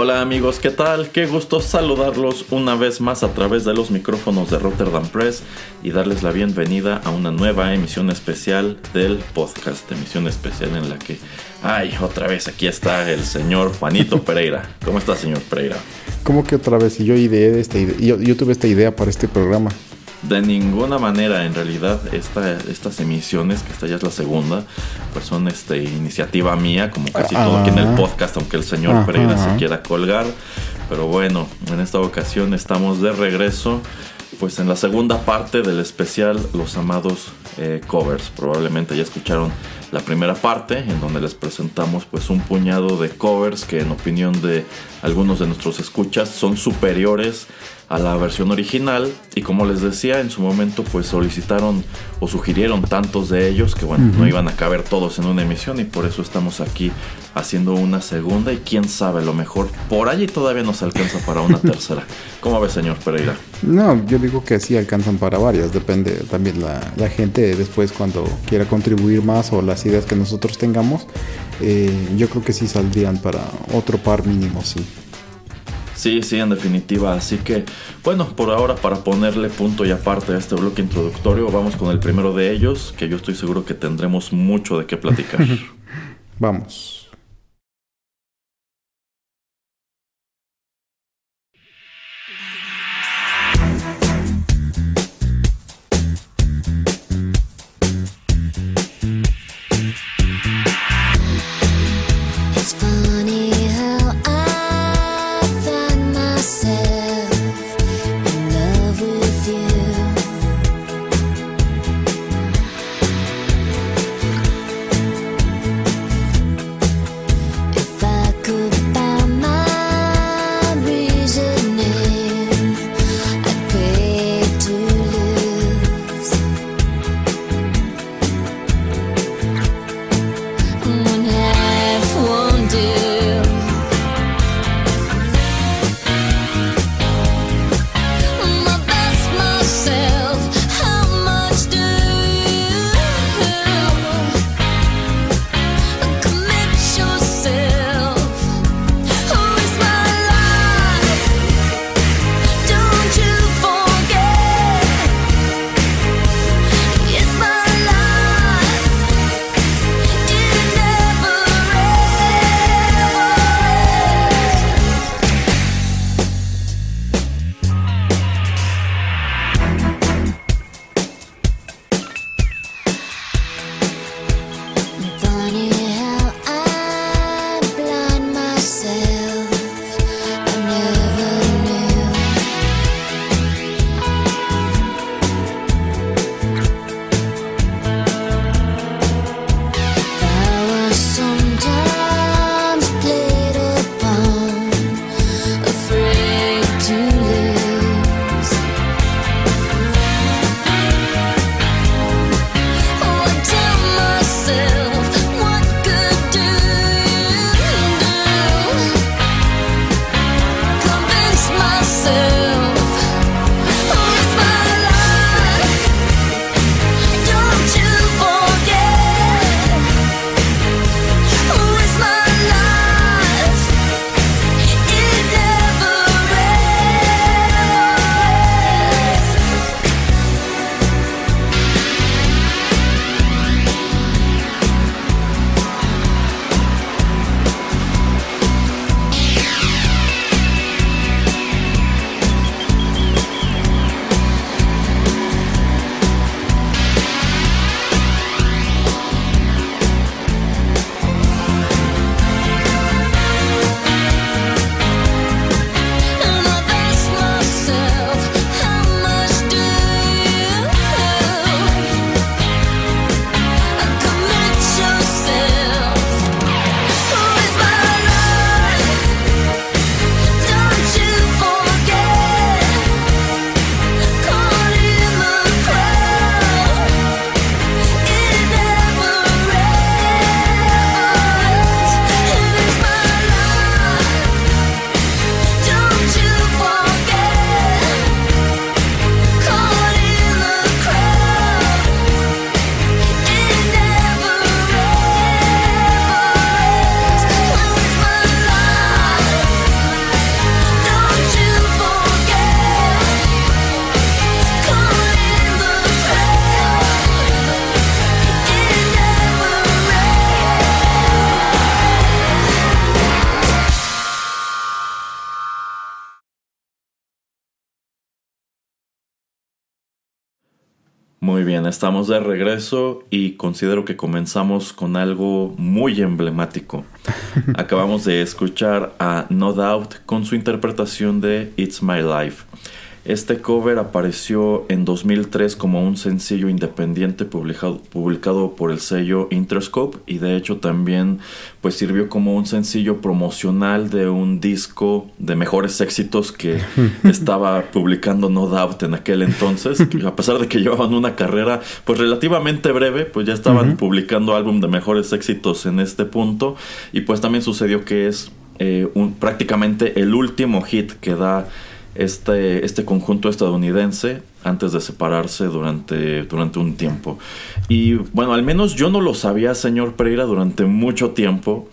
Hola amigos, ¿qué tal? Qué gusto saludarlos una vez más a través de los micrófonos de Rotterdam Press y darles la bienvenida a una nueva emisión especial del podcast, emisión especial en la que, ay, otra vez aquí está el señor Juanito Pereira. ¿Cómo está, señor Pereira? ¿Cómo que otra vez? Y yo, ideé esta yo, yo tuve esta idea para este programa. De ninguna manera, en realidad, esta, estas emisiones, que esta ya es la segunda, pues son este, iniciativa mía, como casi todo aquí en el podcast, aunque el señor Pereira se quiera colgar. Pero bueno, en esta ocasión estamos de regreso, pues en la segunda parte del especial Los Amados eh, Covers. Probablemente ya escucharon la primera parte, en donde les presentamos pues un puñado de covers que en opinión de algunos de nuestros escuchas son superiores a la versión original y como les decía en su momento pues solicitaron o sugirieron tantos de ellos que bueno no iban a caber todos en una emisión y por eso estamos aquí haciendo una segunda y quién sabe lo mejor por allí todavía nos alcanza para una tercera. ¿cómo ve señor Pereira? No yo digo que sí alcanzan para varias depende también la, la gente después cuando quiera contribuir más o las ideas que nosotros tengamos eh, yo creo que sí saldrían para otro par mínimo sí Sí, sí, en definitiva. Así que, bueno, por ahora para ponerle punto y aparte a este bloque introductorio, vamos con el primero de ellos, que yo estoy seguro que tendremos mucho de qué platicar. vamos. Bien, estamos de regreso y considero que comenzamos con algo muy emblemático. Acabamos de escuchar a No Doubt con su interpretación de It's My Life. Este cover apareció en 2003 como un sencillo independiente publicado, publicado, por el sello Interscope y de hecho también pues sirvió como un sencillo promocional de un disco de mejores éxitos que estaba publicando No Doubt en aquel entonces. A pesar de que llevaban una carrera pues relativamente breve, pues ya estaban publicando álbum de mejores éxitos en este punto y pues también sucedió que es eh, un, prácticamente el último hit que da este, este conjunto estadounidense antes de separarse durante, durante un tiempo. Y bueno, al menos yo no lo sabía, señor Pereira, durante mucho tiempo,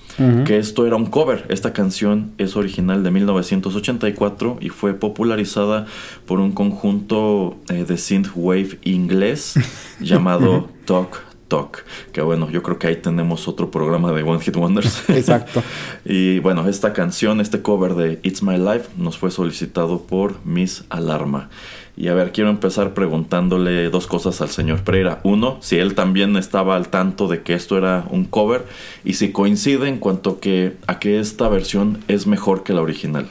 que esto era un cover. Esta canción es original de 1984 y fue popularizada por un conjunto eh, de synthwave inglés llamado Talk Talk. Que bueno, yo creo que ahí tenemos otro programa de One Hit Wonders. Exacto. y bueno, esta canción, este cover de It's My Life, nos fue solicitado por Miss Alarma. Y a ver, quiero empezar preguntándole dos cosas al señor Pereira. Uno, si él también estaba al tanto de que esto era un cover y si coincide en cuanto que a que esta versión es mejor que la original.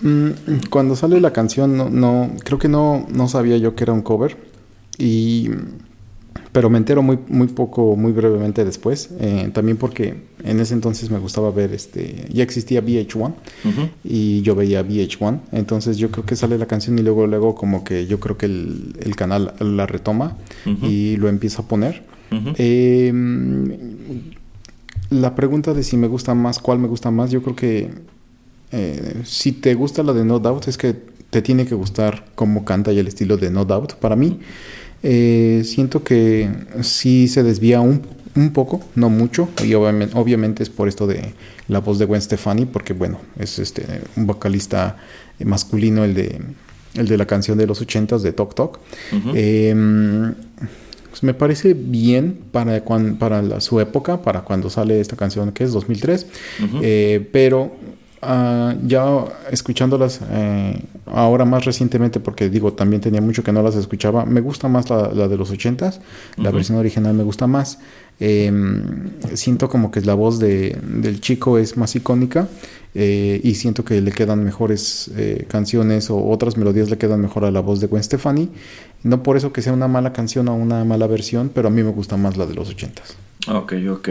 Mm, cuando sale la canción, no, no creo que no, no sabía yo que era un cover. Y pero me entero muy, muy poco, muy brevemente después. Eh, también porque en ese entonces me gustaba ver, este, ya existía VH1 y yo veía VH1. Entonces yo creo que sale la canción y luego, luego como que yo creo que el, el canal la retoma y lo empieza a poner. Em, la pregunta de si me gusta más, cuál me gusta más, yo creo que eh, si te gusta la de No Doubt es que te tiene que gustar cómo canta y el estilo de No Doubt. Para mí. Eh, siento que sí se desvía un, un poco, no mucho, y obviamente, obviamente, es por esto de la voz de Gwen Stefani, porque bueno, es este un vocalista masculino el de el de la canción de los ochentas de Tok Tok. Em, pues me parece bien para, para su época, para cuando sale esta canción que es 2003, eh, pero Ah, ya escuchándolas eh, ahora más recientemente, porque digo, también tenía mucho que no las escuchaba, me gusta más la, de los ochentas, la versión original me gusta más. Em, siento como que la voz de, del chico es más icónica eh, y siento que le quedan mejores eh, canciones o otras melodías le quedan mejor a la voz de Gwen Stefani. No por eso que sea una mala canción o una mala versión, pero a mí me gusta más la de los ochentas. Ok, ok.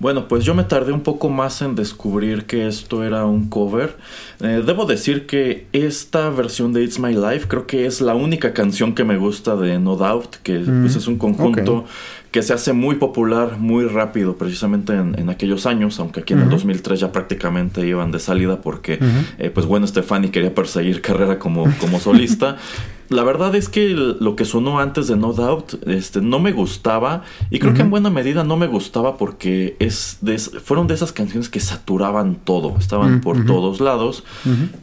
Bueno, pues yo me tardé un poco más en descubrir que esto era un cover. Eh, debo decir que esta versión de It's My Life creo que es la única canción que me gusta de No Doubt, que pues, mm, es un conjunto que se hace muy popular muy rápido, precisamente en, aquellos años, aunque aquí en el 2003 ya prácticamente iban de salida porque, eh, pues bueno, Stefani quería perseguir carrera como, como solista. La verdad es que lo que sonó antes de No Doubt este, no me gustaba y creo que en buena medida no me gustaba porque es fueron de esas canciones que saturaban todo, estaban por todos lados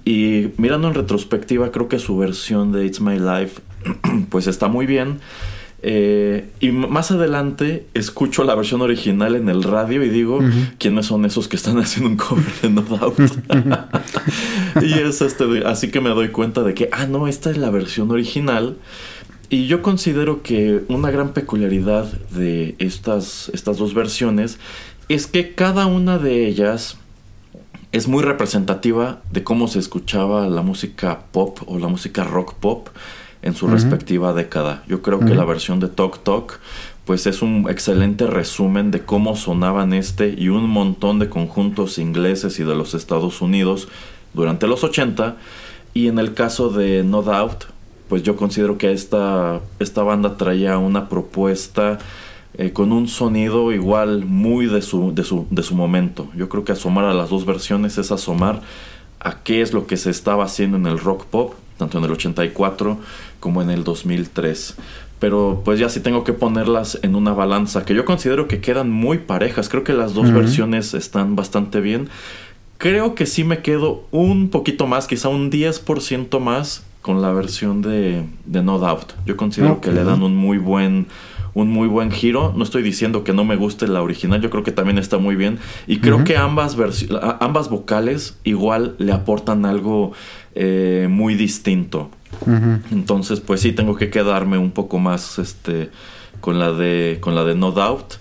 y mirando en retrospectiva creo que su versión de It's My Life pues está muy bien. Eh, y más adelante escucho la versión original en el radio y digo, ¿quiénes son esos que están haciendo un cover de No Doubt? y es este, así que me doy cuenta de que, ah, no, esta es la versión original. Y yo considero que una gran peculiaridad de estas, estas dos versiones es que cada una de ellas es muy representativa de cómo se escuchaba la música pop o la música rock pop en su respectiva década. Yo creo que la versión de Talk Talk pues es un excelente resumen de cómo sonaban este y un montón de conjuntos ingleses y de los Estados Unidos durante los 80 y en el caso de No Doubt pues yo considero que esta, esta banda traía una propuesta eh, con un sonido igual muy de su, de, su, de su momento. Yo creo que asomar a las dos versiones es asomar a qué es lo que se estaba haciendo en el rock pop, tanto en el 84 como en el 2003. Pero pues ya sí tengo que ponerlas en una balanza, que yo considero que quedan muy parejas. Creo que las dos versiones están bastante bien. Creo que sí me quedo un poquito más, quizá un 10% más con la versión de, de No Doubt. Yo considero que le dan un muy buen un muy buen giro. No estoy diciendo que no me guste la original, yo creo que también está muy bien. Y creo que ambas, ambas vocales igual le aportan algo eh, muy distinto Entonces, pues sí, tengo que quedarme un poco más este, con, la de, con la de No Doubt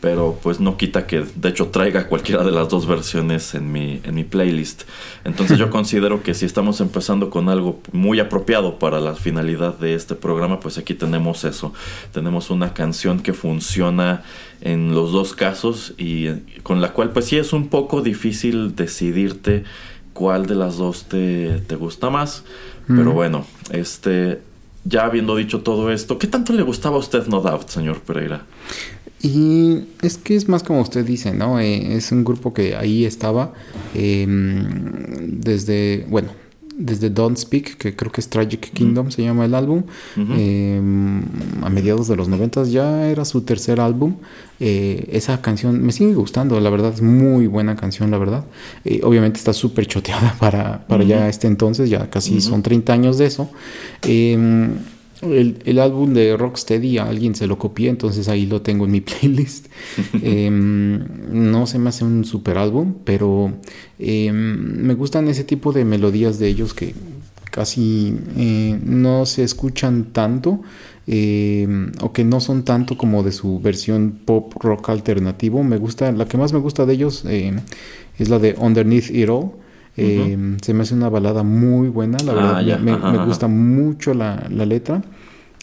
pero pues no quita que de hecho traiga cualquiera de las dos versiones en mi, en mi playlist. Entonces yo considero que si estamos empezando con algo muy apropiado para la finalidad de este programa, pues aquí tenemos eso. Tenemos una canción que funciona en los dos casos y con la cual pues sí es un poco difícil decidirte cuál de las dos te, te gusta más. Pero bueno, este, ya habiendo dicho todo esto, ¿qué tanto le gustaba a usted No Doubt, señor Pereira? Y es que es más como usted dice, ¿no? Eh, es un grupo que ahí estaba em, desde, bueno, desde Don't Speak, que creo que es Tragic Kingdom, se llama el álbum, em, a mediados de los 90 ya era su tercer álbum. Eh, esa canción me sigue gustando, la verdad es muy buena canción, la verdad. Eh, obviamente está súper choteada para, para ya este entonces, ya casi son 30 años de eso. El, álbum de Rocksteady alguien se lo copié, entonces ahí lo tengo en mi playlist. Em, no se me hace un super álbum, pero em, me gustan ese tipo de melodías de ellos que casi eh, no se escuchan tanto em, o que no son tanto como de su versión pop rock alternativo. Me gusta, la que más me gusta de ellos es la de Underneath It All. Em, se me hace una balada muy buena, la ah, verdad. me, gusta mucho la, letra.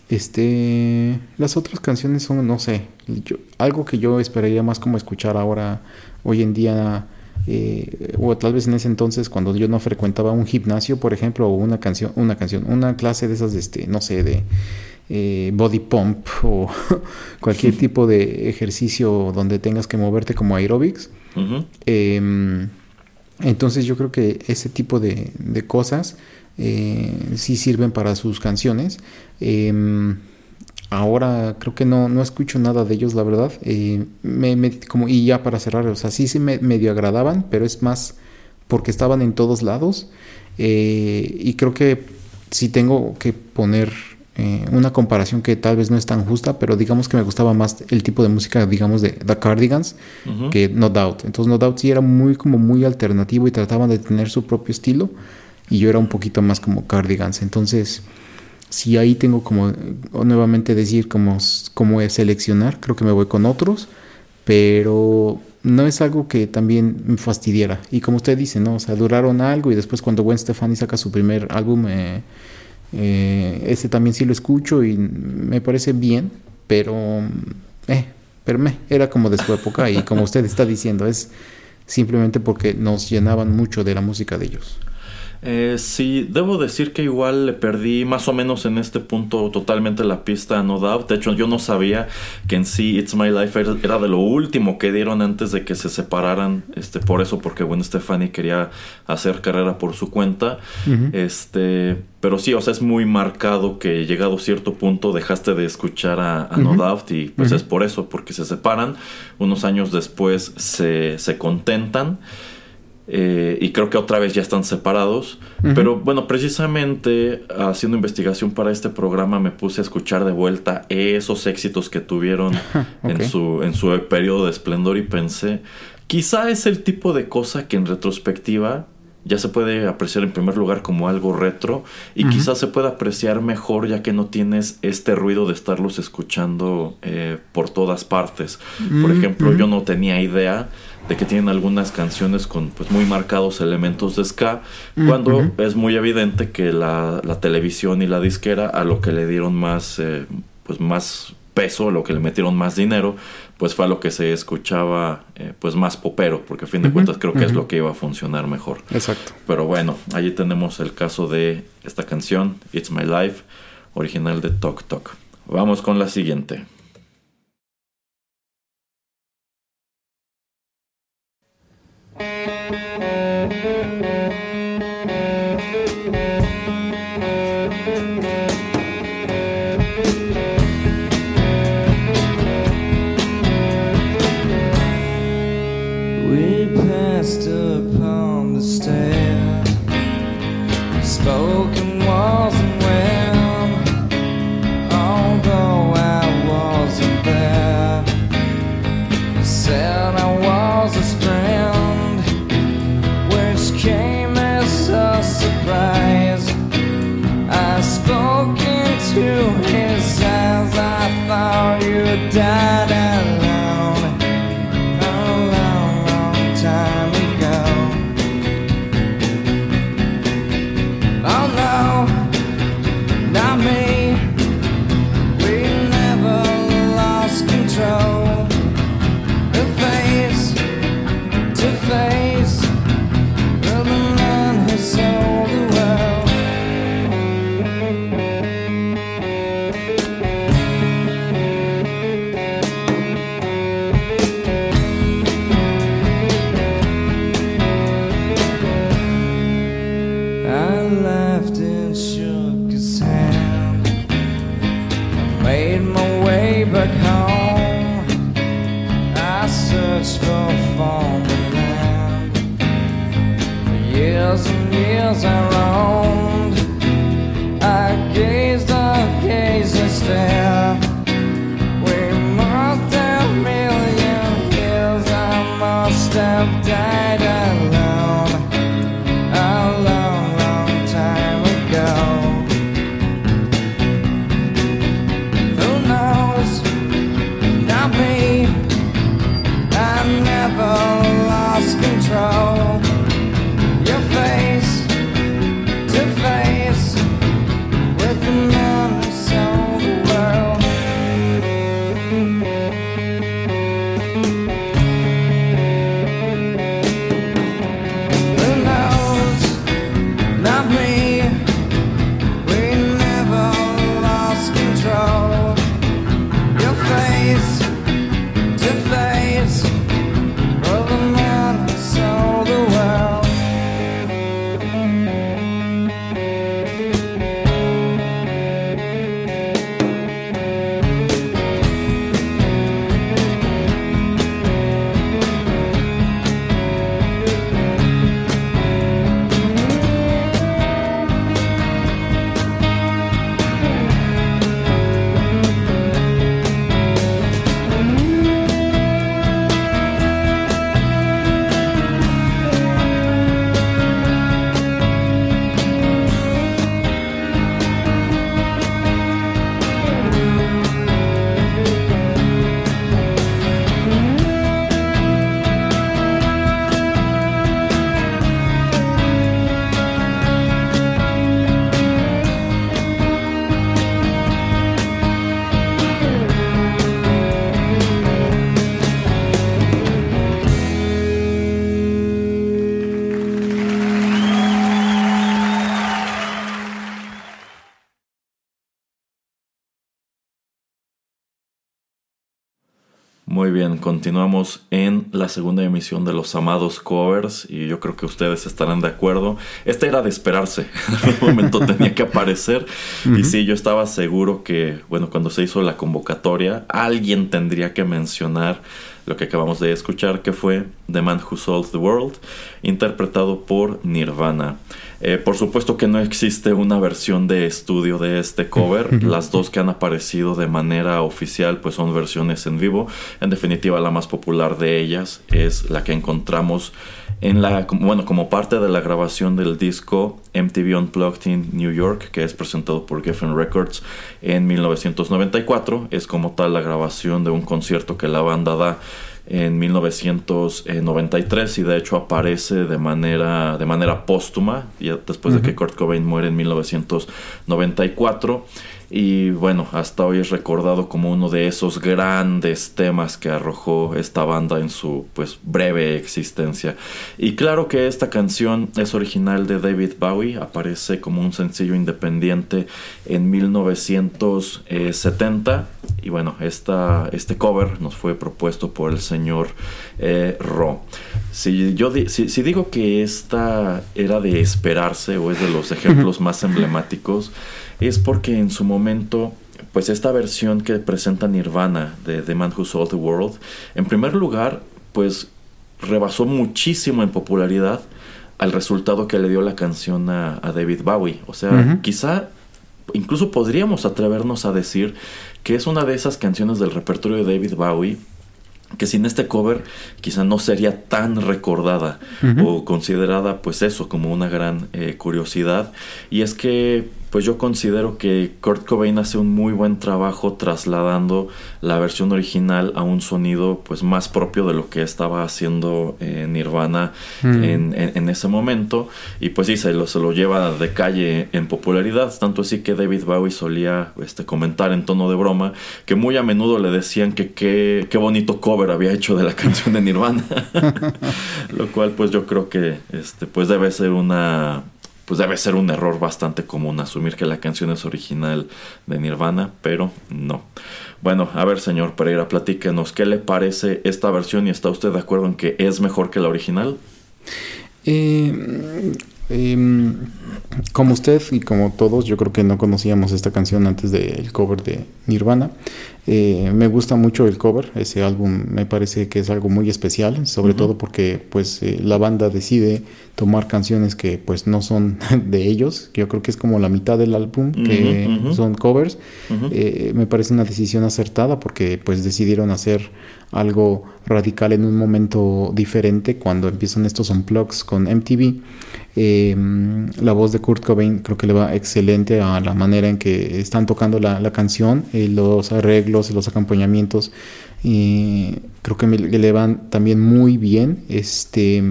Este, las otras canciones son, no sé, algo que yo esperaría más como escuchar ahora, hoy en día, eh, o tal vez en ese entonces cuando yo no frecuentaba un gimnasio, por ejemplo, o una canción, una canción, una clase de esas, este, no sé, de eh, body pump o cualquier tipo de ejercicio donde tengas que moverte como aerobics. Entonces yo creo que ese tipo de, cosas eh, sí sirven para sus canciones. Em, ahora creo que no, no escucho nada de ellos, la verdad. Eh, como, y ya para cerrar, o sea, sí se me medio agradaban, pero es más porque estaban en todos lados. Eh, y creo que si tengo que poner eh, una comparación que tal vez no es tan justa, pero digamos que me gustaba más el tipo de música, digamos, de The Cardigans que No Doubt. Entonces No Doubt sí era muy como muy alternativo y trataban de tener su propio estilo y yo era un poquito más como Cardigans. Entonces, si ahí tengo como nuevamente decir como, como seleccionar, creo que me voy con otros, pero no es algo que también me fastidiera. Y como usted dice, ¿no? O sea, duraron algo y después cuando Gwen Stefani saca su primer álbum... Eh, eh, ese también sí lo escucho y me parece bien, pero, eh, pero me, era como de su época y como usted está diciendo, es simplemente porque nos llenaban mucho de la música de ellos. Eh, sí, debo decir que igual le perdí más o menos en este punto totalmente la pista a No Doubt. De hecho, yo no sabía que en sí It's My Life era, de lo último que dieron antes de que se separaran. Este, por eso, porque Gwen Stefani quería hacer carrera por su cuenta. Este, pero sí, o sea, es muy marcado que llegado a cierto punto dejaste de escuchar a, No Doubt y pues es por eso, porque se separan. Unos años después se, se contentan. Eh, y creo que otra vez ya están separados. Pero bueno, precisamente haciendo investigación para este programa me puse a escuchar de vuelta esos éxitos que tuvieron en, su, en su periodo de esplendor y pensé, quizá es el tipo de cosa que en retrospectiva ya se puede apreciar en primer lugar como algo retro y quizás se pueda apreciar mejor ya que no tienes este ruido de estarlos escuchando eh, por todas partes. Por ejemplo, yo no tenía idea de que tienen algunas canciones con pues muy marcados elementos de ska, cuando es muy evidente que la, televisión y la disquera a lo que le dieron más, eh, pues más peso, lo que le metieron más dinero, pues fue a lo que se escuchaba eh, pues más popero, porque a fin de cuentas creo que es lo que iba a funcionar mejor. Exacto. Pero bueno, allí tenemos el caso de esta canción, It's My Life, original de Tok Tok. Vamos con la siguiente. Continuamos en la segunda emisión de los amados covers y yo creo que ustedes estarán de acuerdo. Esta era de esperarse, en algún momento tenía que aparecer y sí, yo estaba seguro que, bueno, cuando se hizo la convocatoria, alguien tendría que mencionar lo que acabamos de escuchar, que fue The Man Who Sold the World, interpretado por Nirvana. Eh, por supuesto que no existe una versión de estudio de este cover. Las dos que han aparecido de manera oficial pues son versiones en vivo. En definitiva la más popular de ellas es la que encontramos en la bueno como parte de la grabación del disco MTV Unplugged in New York que es presentado por Geffen Records en 1994. Es como tal la grabación de un concierto que la banda da en 1993 y de hecho aparece de manera de manera póstuma ya después de que Kurt Cobain muere en 1994 y bueno hasta hoy es recordado como uno de esos grandes temas que arrojó esta banda en su pues breve existencia. Y claro que esta canción es original de David Bowie aparece como un sencillo independiente en 1970 y bueno esta, este cover nos fue propuesto por el señor eh, Ro. Si yo di- si, si digo que esta era de esperarse o es de los ejemplos más emblemáticos es porque en su momento pues esta versión que presenta Nirvana de The Man Who Sold the World en primer lugar pues rebasó muchísimo en popularidad al resultado que le dio la canción a, a David Bowie. O sea quizá incluso podríamos atrevernos a decir que es una de esas canciones del repertorio de David Bowie que sin este cover quizá no sería tan recordada o considerada pues eso como una gran eh, curiosidad. Y es que pues yo considero que Kurt Cobain hace un muy buen trabajo trasladando la versión original a un sonido pues más propio de lo que estaba haciendo eh, Nirvana Mm. en, en- en ese momento. Y pues sí se lo, se lo lleva de calle en popularidad. Tanto así que David Bowie solía este, comentar en tono de broma que muy a menudo le decían que qué qué bonito cover había hecho de la canción de Nirvana. Lo cual pues yo creo que este pues debe ser una pues debe ser un error bastante común asumir que la canción es original de Nirvana, pero no. Bueno, a ver, señor Pereira, platíquenos, ¿qué le parece esta versión y está usted de acuerdo en que es mejor que la original? Eh, Em, como usted y como todos, yo creo que no conocíamos esta canción antes del cover de Nirvana. Eh, me gusta mucho el cover, ese álbum me parece que es algo muy especial, sobre todo porque pues eh, la banda decide tomar canciones que pues no son de ellos. Yo creo que es como la mitad del álbum que son covers. Eh, me parece una decisión acertada porque pues decidieron hacer algo radical en un momento diferente cuando empiezan estos unplugs con MTV. Eh, la voz de Kurt Cobain creo que le va excelente a la manera en que están tocando la, la canción, eh, los arreglos, los acompañamientos. creo que me, le van también muy bien. Este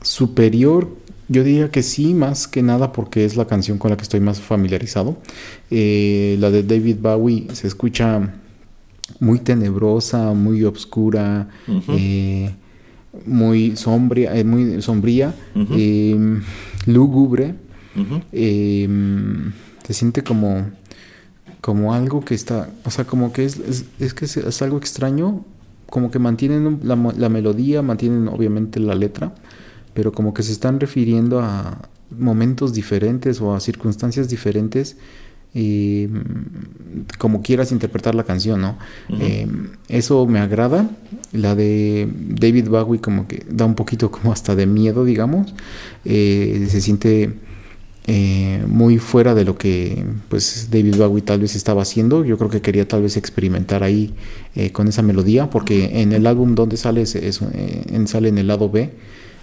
superior, yo diría que sí, más que nada porque es la canción con la que estoy más familiarizado. Eh, la de David Bowie se escucha muy tenebrosa, muy oscura, muy sombría, eh, muy sombría, eh, lúgubre. Eh, se siente como como algo que está, o sea, como que es, es, es que es, es algo extraño, como que mantienen la, la melodía, mantienen obviamente la letra, pero como que se están refiriendo a momentos diferentes o a circunstancias diferentes, eh, como quieras interpretar la canción, ¿no? Eh, eso me agrada. La de David Bowie como que da un poquito como hasta de miedo, digamos. Eh, se siente eh, muy fuera de lo que pues David Bowie tal vez estaba haciendo. Yo creo que quería tal vez experimentar ahí con esa melodía, porque en el álbum donde sale es, sale en el lado B.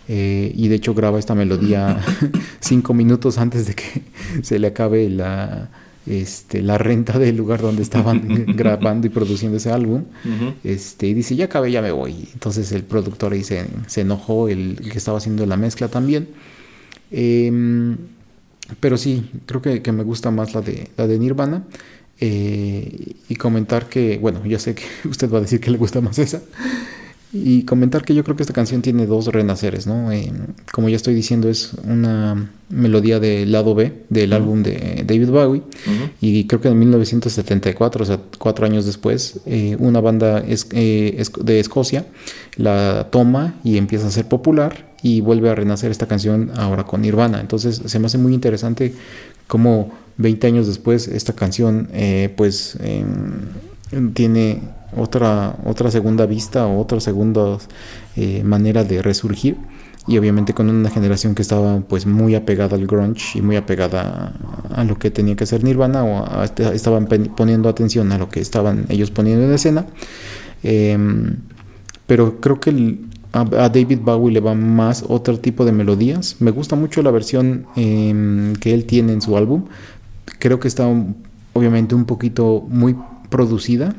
eh, y de hecho graba esta melodía cinco minutos antes de que se le acabe la, este, la renta del lugar donde estaban grabando y produciendo ese álbum. Ujú. Este, y dice, ya acabé, ya me voy. Entonces el productor ahí se, se enojó, el, que estaba haciendo la mezcla también. Em, pero sí, creo que, que me gusta más la de, la de Nirvana. Eh, y comentar que, bueno, ya sé que usted va a decir que le gusta más esa. Y comentar que yo creo que esta canción tiene dos renaceres, ¿no? Eh, como ya estoy diciendo, es una melodía del lado B del álbum de David Bowie. Y creo que en 1974, o sea, cuatro años después, eh, una banda es- eh, es- de Escocia la toma y empieza a ser popular y vuelve a renacer esta canción ahora con Nirvana. Entonces se me hace muy interesante cómo 20 años después esta canción eh, pues em, tiene otra, otra segunda vista o otra segunda eh, manera de resurgir. Y obviamente con una generación que estaba pues muy apegada al grunge y muy apegada a, lo que tenía que hacer Nirvana o a- a- estaban poniendo atención a lo que estaban ellos poniendo en escena. Em, pero creo que a, David Bowie le va más otro tipo de melodías. Me gusta mucho la versión em, que él tiene en su álbum. Creo que está obviamente un poquito muy producida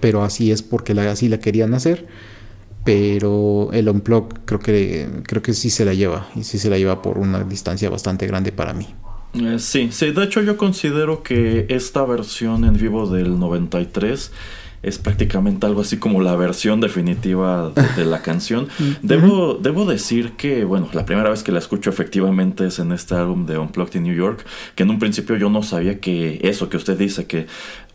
pero así es porque la, así la querían hacer pero el unplug creo que creo que sí se la lleva y sí se la lleva por una distancia bastante grande para mí Eh, sí, sí, de hecho yo considero que esta versión en vivo del 93 es prácticamente algo así como la versión definitiva de, de la canción. Debo, debo decir que, bueno, la primera vez que la escucho efectivamente es en este álbum de Unplugged in New York, que en un principio yo no sabía que eso que usted dice, que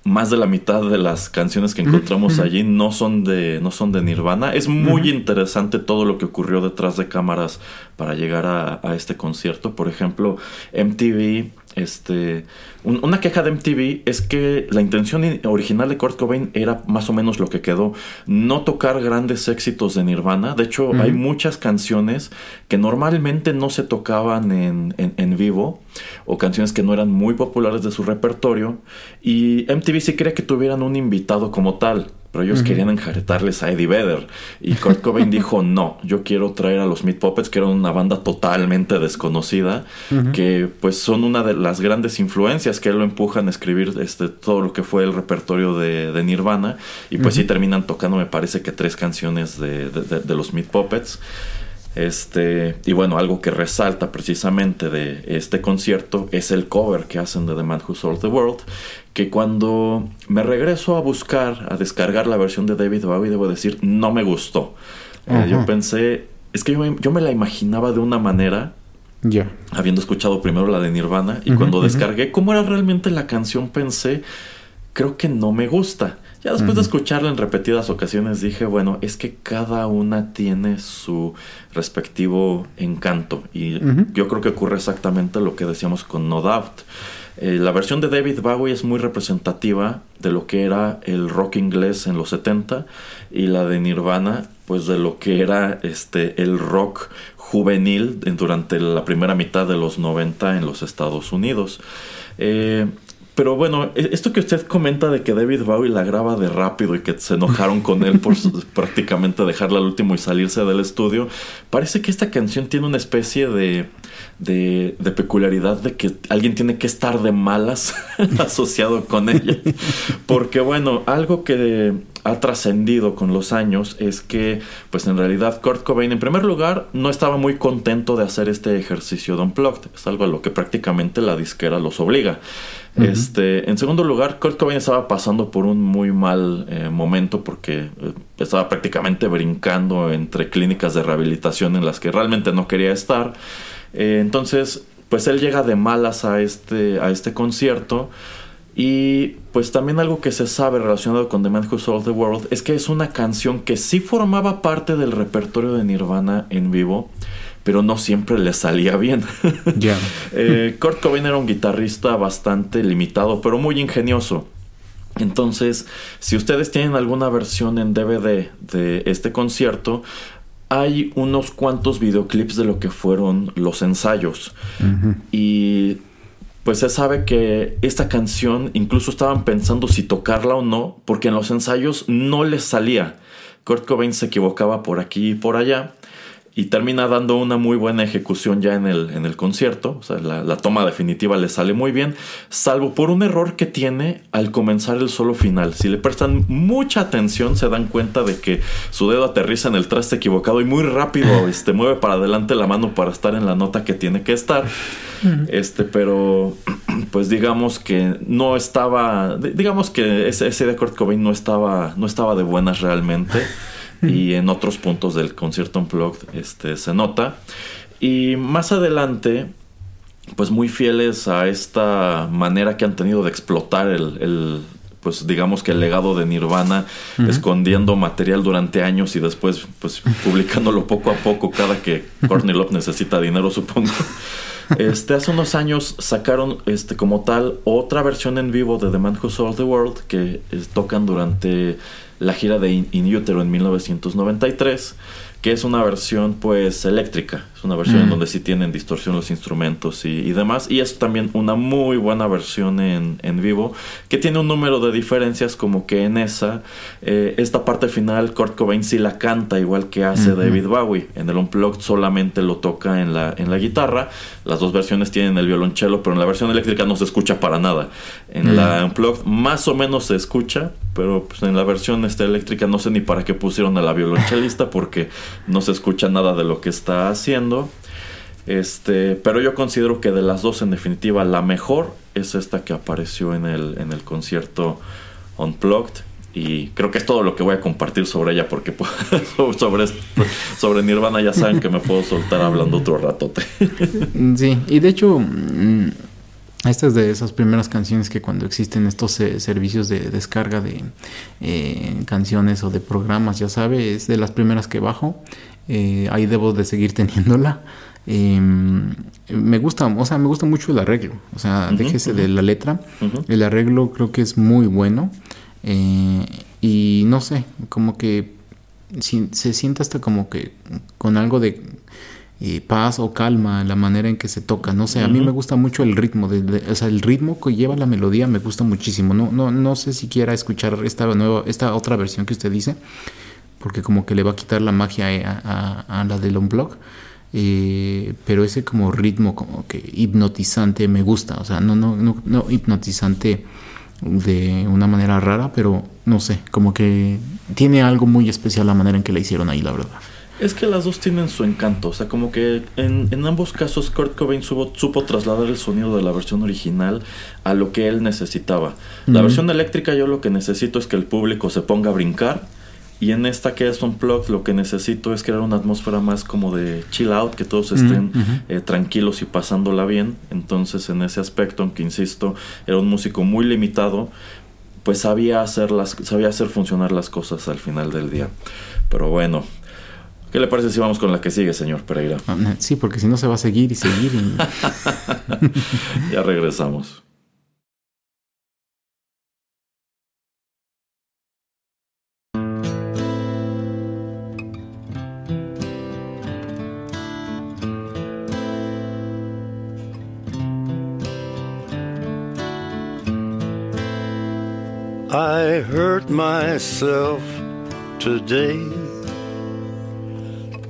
más de la mitad de las canciones que encontramos allí no son de no son de Nirvana. Es muy interesante todo lo que ocurrió detrás de cámaras para llegar a, a este concierto. Por ejemplo, MTV, este, un- una queja de MTV es que la intención in- original de Kurt Cobain era más o menos lo que quedó, no tocar grandes éxitos de Nirvana. De hecho, hay muchas canciones que normalmente no se tocaban en, en- en vivo o canciones que no eran muy populares de su repertorio y MTV sí quería que tuvieran un invitado como tal. Pero ellos querían enjaretarles a Eddie Vedder. Y Kurt Cobain dijo, no, yo quiero traer a los Meat Puppets, que eran una banda totalmente desconocida, que pues son una de las grandes influencias que lo empujan a escribir este, todo lo que fue el repertorio de, de Nirvana. Y pues sí terminan tocando, me parece que tres canciones de, de- de- de los Meat Puppets. Este, y bueno, algo que resalta precisamente de este concierto es el cover que hacen de The Man Who Sold the World. Que cuando me regreso a buscar, a descargar la versión de David Bowie, debo decir, no me gustó. Eh, yo pensé, es que yo, me- yo me la imaginaba de una manera, ya habiendo escuchado primero la de Nirvana, y cuando descargué cómo era realmente la canción, pensé, creo que no me gusta. Ya después de escucharla en repetidas ocasiones dije, bueno, es que cada una tiene su respectivo encanto. Y yo creo que ocurre exactamente lo que decíamos con No Doubt. Eh, la versión de David Bowie es muy representativa de lo que era el rock inglés en los 70 y la de Nirvana pues de lo que era este el rock juvenil durante la primera mitad de los 90 en los Estados Unidos. Eh, pero bueno, e-, esto que usted comenta de que David Bowie la graba de rápido y que se enojaron con él por prácticamente dejarla al último y salirse del estudio, parece que esta canción tiene una especie de, de, peculiaridad de que alguien tiene que estar de malas asociado con ella. Porque bueno, algo que ha trascendido con los años es que, pues en realidad, Kurt Cobain, en primer lugar, no estaba muy contento de hacer este ejercicio de Unplugged. Es algo a lo que prácticamente la disquera los obliga. Este, en segundo lugar, Kurt Cobain estaba pasando por un muy mal eh, momento porque eh, estaba prácticamente brincando entre clínicas de rehabilitación en las que realmente no quería estar. Eh, entonces, pues él llega de malas a este, a este concierto. Y pues también algo que se sabe relacionado con The Man Who Sold the World es que es una canción que sí formaba parte del repertorio de Nirvana en vivo, pero no siempre le salía bien. Ya. Eh, Kurt Cobain era un guitarrista bastante limitado, pero muy ingenioso. Entonces, si ustedes tienen alguna versión en DVD de este concierto, hay unos cuantos videoclips de lo que fueron los ensayos. Y pues se sabe que esta canción incluso estaban pensando si tocarla o no, porque en los ensayos no les salía. Kurt Cobain se equivocaba por aquí y por allá y termina dando una muy buena ejecución ya en el, en el concierto. O sea, la, la, toma definitiva le sale muy bien, salvo por un error que tiene al comenzar el solo final. Si le prestan mucha atención, se dan cuenta de que su dedo aterriza en el traste equivocado y muy rápido este, mueve para adelante la mano para estar en la nota que tiene que estar. Este, pero pues digamos que no estaba, digamos que ese, ese de Kurt Cobain no estaba, no estaba de buenas realmente y en otros puntos del concierto Unplugged este, se nota. Y más adelante, pues muy fieles a esta manera que han tenido de explotar el, el pues digamos que el legado de Nirvana, uh -huh. escondiendo material durante años y después pues publicándolo poco a poco cada que Courtney Love necesita dinero, supongo. Este, hace unos años sacaron este, como tal otra versión en vivo de The Man Who Sold the World que eh, tocan durante la gira de In, In Utero en 1993 que es una versión pues eléctrica, es una versión mm. en donde sí tienen distorsión los instrumentos y, y, demás, y es también una muy buena versión en, en, vivo, que tiene un número de diferencias como que en esa, eh, esta parte final Kurt Cobain sí la canta igual que hace mm -hmm. David Bowie, en el Unplugged solamente lo toca en la, en la guitarra, las dos versiones tienen el violonchelo, pero en la versión eléctrica no se escucha para nada, en mm. la Unplugged más o menos se escucha, pero pues, en la versión este, eléctrica no sé ni para qué pusieron a la violonchelista porque no se escucha nada de lo que está haciendo. Este, pero yo considero que de las dos, en definitiva, la mejor es esta que apareció en el, en el concierto Unplugged. Y creo que es todo lo que voy a compartir sobre ella, porque sobre, sobre Nirvana ya saben que me puedo soltar hablando otro ratote. Sí, y de hecho, esta es de esas primeras canciones que cuando existen estos eh, servicios de descarga de eh, canciones o de programas, ya sabe, es de las primeras que bajo. Eh, ahí debo de seguir teniéndola. me gusta, o sea, me gusta mucho el arreglo. O sea, uh -huh, déjese uh -huh. de la letra. Uh -huh. El arreglo creo que es muy bueno. y no sé, como que si, se siente hasta como que con algo de eh, paz o calma, la manera en que se toca, no sé, uh -huh. a mí me gusta mucho el ritmo, de, de, o sea, el ritmo que lleva la melodía me gusta muchísimo, no, no, no sé si quiera escuchar esta nueva, esta otra versión que usted dice, porque como que le va a quitar la magia a, a, a la del Unplug, eh, pero ese como ritmo como que hipnotizante me gusta, o sea, no, no, no, no hipnotizante de una manera rara, pero no sé, como que tiene algo muy especial la manera en que la hicieron ahí, la verdad. Es que las dos tienen su encanto, o sea, como que en, en ambos casos Kurt Cobain supo, supo, trasladar el sonido de la versión original a lo que él necesitaba. La versión eléctrica yo lo que necesito es que el público se ponga a brincar y en esta que es Unplugged lo que necesito es crear una atmósfera más como de chill out, que todos estén eh, tranquilos y pasándola bien. Entonces en ese aspecto, aunque insisto, era un músico muy limitado, pues sabía hacer, las, sabía hacer funcionar las cosas al final del día. Pero bueno, ¿qué le parece si vamos con la que sigue, señor Pereira? Ah, Sí, porque si no se va a seguir y seguir. y- ya regresamos. I hurt myself today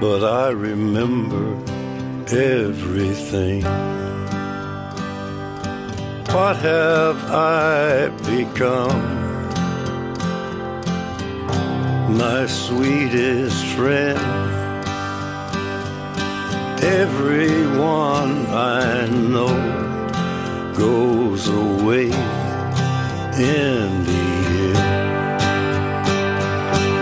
but I remember everything. What have I become? My sweetest friend everyone I know goes away in the.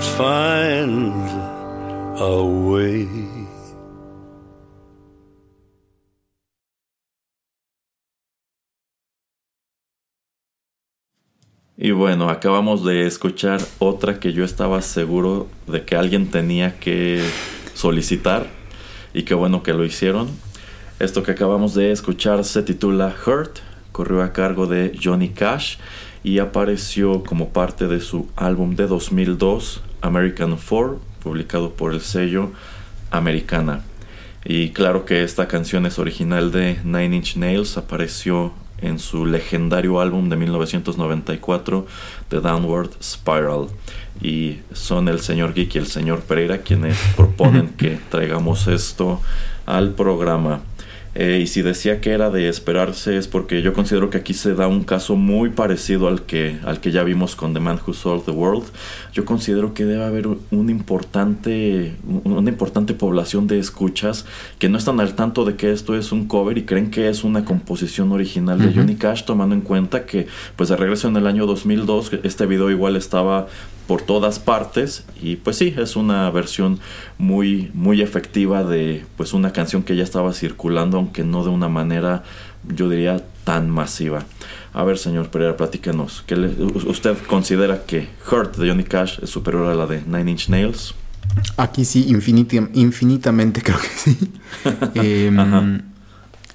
Find a way. Y bueno, acabamos de escuchar otra que yo estaba seguro de que alguien tenía que solicitar y qué bueno que lo hicieron. Esto que acabamos de escuchar se titula Hurt, corrió a cargo de Johnny Cash y apareció como parte de su álbum de 2002, American Four, publicado por el sello Americana. Y claro que esta canción es original de Nine Inch Nails, apareció en su legendario álbum de 1994, The Downward Spiral. Y son el señor Geek y el señor Pereira quienes proponen que traigamos esto al programa. Eh, y si decía que era de esperarse es porque yo considero que aquí se da un caso muy parecido al que, al que ya vimos con The Man Who Sold the World. Yo considero que debe haber un importante, una importante población de escuchas que no están al tanto de que esto es un cover y creen que es una composición original de Johnny Cash, tomando en cuenta que pues de regreso en el año 2002 este video igual estaba por todas partes y pues sí, es una versión muy muy efectiva de pues una canción que ya estaba circulando, aunque no de una manera yo diría tan masiva. A ver, señor Pereira, platícanos. ¿Qué le- ¿Usted considera que Hurt de Johnny Cash es superior a la de Nine Inch Nails? Aquí sí, infinitamente creo que sí. Ajá.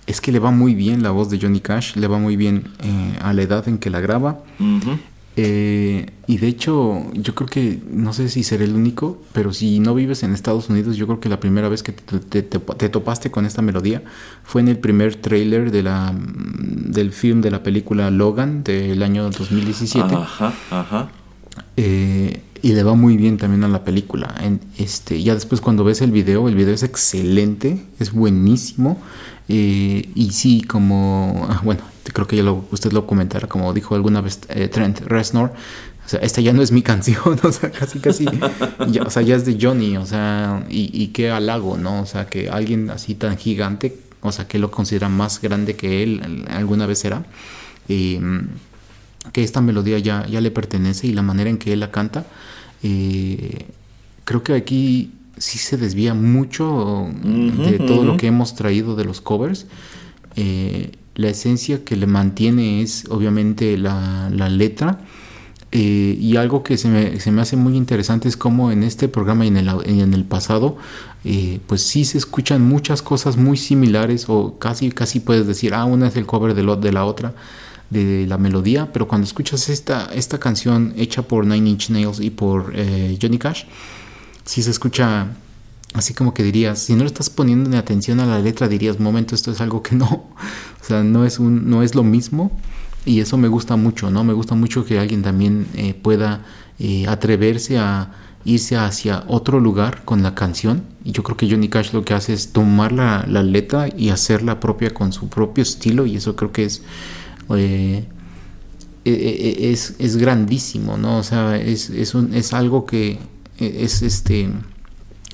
es que le va muy bien la voz de Johnny Cash, le va muy bien eh, a la edad en que la graba. Ujú. Eh, y de hecho, yo creo que, no sé si seré el único, pero si no vives en Estados Unidos, yo creo que la primera vez que te, te- te- te topaste con esta melodía fue en el primer tráiler de la, del film de la película Logan del año 2017. Ajá, ajá. Eh, y le va muy bien también a la película. Este, ya después cuando ves el video, el video es excelente, es buenísimo. Eh, y sí, como, ah, bueno, creo que ya lo, usted lo comentará, como dijo alguna vez eh, Trent Reznor, o sea, esta ya no es mi canción, o sea, casi, casi, ya, o sea, ya es de Johnny, o sea, y, y qué halago, ¿no? O sea, que alguien así tan gigante, o sea, que lo considera más grande que él, alguna vez será. Eh, que esta melodía ya, ya le pertenece y la manera en que él la canta, eh, creo que aquí sí se desvía mucho de todo lo que hemos traído de los covers. Eh, la esencia que le mantiene es obviamente la, la letra. Eh, y algo que se me, se me hace muy interesante es cómo en este programa y en el, en el pasado, eh, pues sí se escuchan muchas cosas muy similares o casi, casi puedes decir, ah, una es el cover de, lo, de la otra, de la melodía, pero cuando escuchas esta, esta canción hecha por Nine Inch Nails y por eh, Johnny Cash, sí se escucha así como que dirías, si no le estás poniendo ni atención a la letra, dirías, momento, esto es algo que no, o sea, no es, un, no es lo mismo. Y eso me gusta mucho, ¿no? Me gusta mucho que alguien también eh, pueda eh, atreverse a irse hacia otro lugar con la canción. Y yo creo que Johnny Cash lo que hace es tomar la, la letra y hacerla propia con su propio estilo. Y eso creo que es, eh, eh, eh, es, es grandísimo, ¿no? O sea, es, es, un- es algo que es este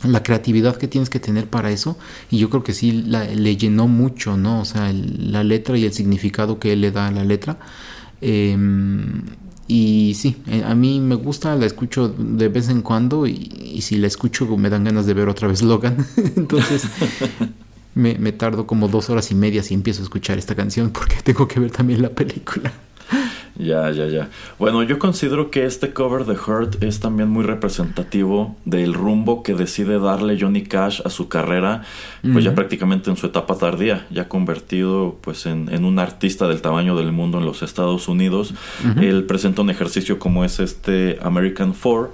la creatividad que tienes que tener para eso y yo creo que sí le llenó mucho no o sea el- la letra y el significado que él le da a la letra. Em, y sí a mí me gusta la escucho de vez en cuando y si la escucho me dan ganas de ver otra vez Logan. Entonces me, me tardo como dos horas y media si empiezo a escuchar esta canción porque tengo que ver también la película Ya, ya, ya. Bueno, yo considero que este cover de Hurt es también muy representativo del rumbo que decide darle Johnny Cash a su carrera, pues ya prácticamente en su etapa tardía, ya convertido pues en, en un artista del tamaño del mundo en los Estados Unidos. Él presenta un ejercicio como es este American Four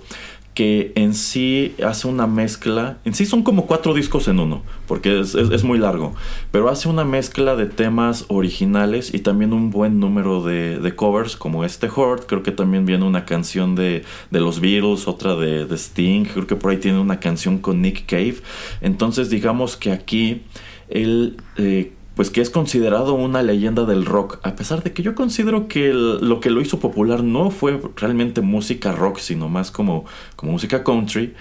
que en sí hace una mezcla, en sí son como cuatro discos en uno, porque es, es- muy largo, pero hace una mezcla de temas originales y también un buen número de, de covers como este Hurt, creo que también viene una canción de, de los Beatles, otra de, de Sting, creo que por ahí tiene una canción con Nick Cave, entonces digamos que aquí él... eh, pues que es considerado una leyenda del rock, a pesar de que yo considero que el- lo que lo hizo popular no fue realmente música rock, sino más como, como música country.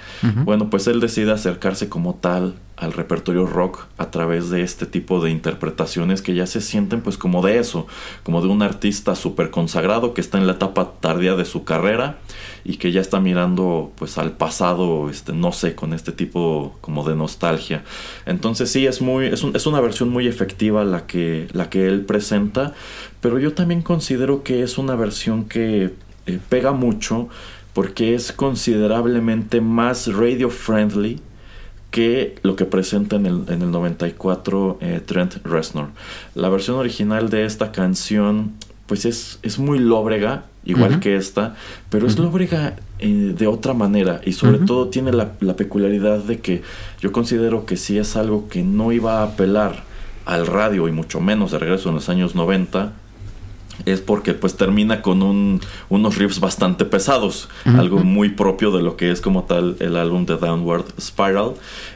Bueno, pues él decide acercarse como tal al repertorio rock a través de este tipo de interpretaciones que ya se sienten pues como de eso, como de un artista súper consagrado que está en la etapa tardía de su carrera y que ya está mirando pues al pasado, este, no sé, con este tipo como de nostalgia. Entonces sí, es, muy, es, un- es una versión muy efectiva la que, la que él presenta, pero yo también considero que es una versión que eh, pega mucho porque es considerablemente más radio friendly que lo que presenta en el, en el 94 eh, Trent Reznor. La versión original de esta canción pues es, es muy lóbrega, igual que esta, pero es lóbrega eh, de otra manera y sobre todo tiene la, la peculiaridad de que yo considero que si es algo que no iba a apelar al radio y mucho menos de regreso en los años 90, es porque pues termina con un, unos riffs bastante pesados, algo muy propio de lo que es como tal el álbum de Downward Spiral.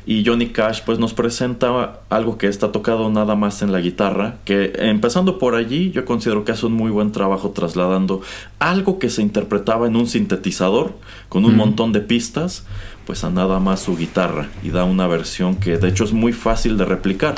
Y Johnny Cash pues nos presenta algo que está tocado nada más en la guitarra, que empezando por allí yo considero que hace un muy buen trabajo trasladando algo que se interpretaba en un sintetizador con un montón de pistas, pues a nada más su guitarra y da una versión que de hecho es muy fácil de replicar.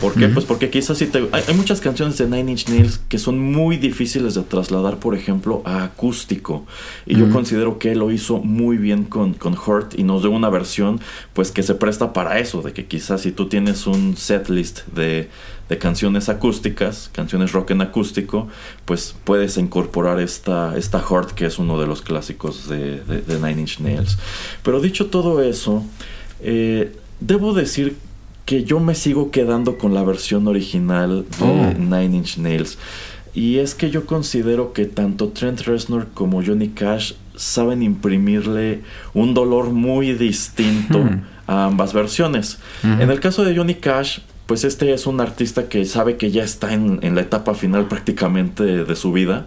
¿Por qué? Pues porque quizás si te... Hay, hay, muchas canciones de Nine Inch Nails que son muy difíciles de trasladar, por ejemplo, a acústico. Y yo considero que él lo hizo muy bien con, con Hurt y nos dio una versión pues que se presta para eso, de que quizás si tú tienes un setlist de, de canciones acústicas, canciones rock en acústico, pues puedes incorporar esta, esta Hurt que es uno de los clásicos de, de, de Nine Inch Nails. Pero dicho todo eso, eh, debo decir que yo me sigo quedando con la versión original de Oh. Nine Inch Nails. Y es que yo considero que tanto Trent Reznor como Johnny Cash saben imprimirle un dolor muy distinto Hmm. a ambas versiones. En el caso de Johnny Cash, pues este es un artista que sabe que ya está en, en la etapa final prácticamente de su vida.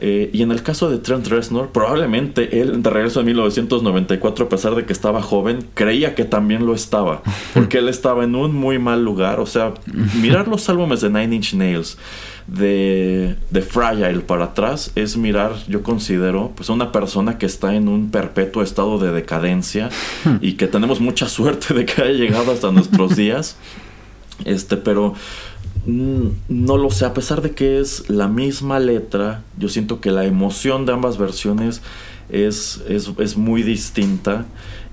Eh, y en el caso de Trent Reznor, probablemente él de regreso en 1994, a pesar de que estaba joven, creía que también lo estaba, porque él estaba en un muy mal lugar. O sea, mirar los álbumes de Nine Inch Nails, de, de Fragile para atrás, es mirar, yo considero, pues a una persona que está en un perpetuo estado de decadencia y que tenemos mucha suerte de que haya llegado hasta nuestros días. Este, pero no lo sé, a pesar de que es la misma letra, yo siento que la emoción de ambas versiones es, es, es muy distinta.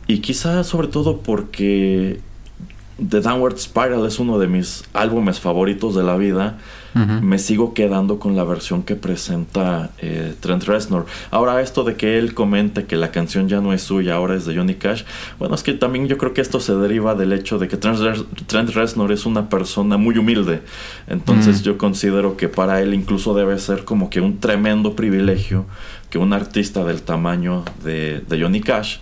Y quizá sobre todo porque The Downward Spiral es uno de mis álbumes favoritos de la vida. Me sigo quedando con la versión que presenta eh, Trent Reznor. Ahora esto de que él comente que la canción ya no es suya, ahora es de Johnny Cash. Bueno, es que también yo creo que esto se deriva del hecho de que Trent, Rez- Trent Reznor es una persona muy humilde. Entonces yo considero que para él incluso debe ser como que un tremendo privilegio que un artista del tamaño de, de Johnny Cash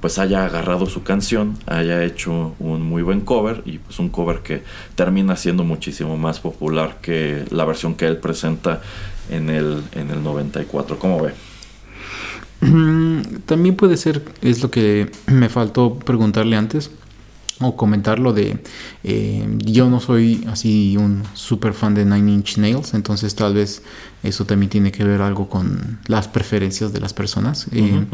pues haya agarrado su canción, haya hecho un muy buen cover y pues un cover que termina siendo muchísimo más popular que la versión que él presenta en el, en el 94. ¿Cómo ve? Mm, También puede ser, es lo que me faltó preguntarle antes o comentarlo de eh, yo no soy así un super fan de Nine Inch Nails, entonces tal vez eso también tiene que ver algo con las preferencias de las personas. Eh.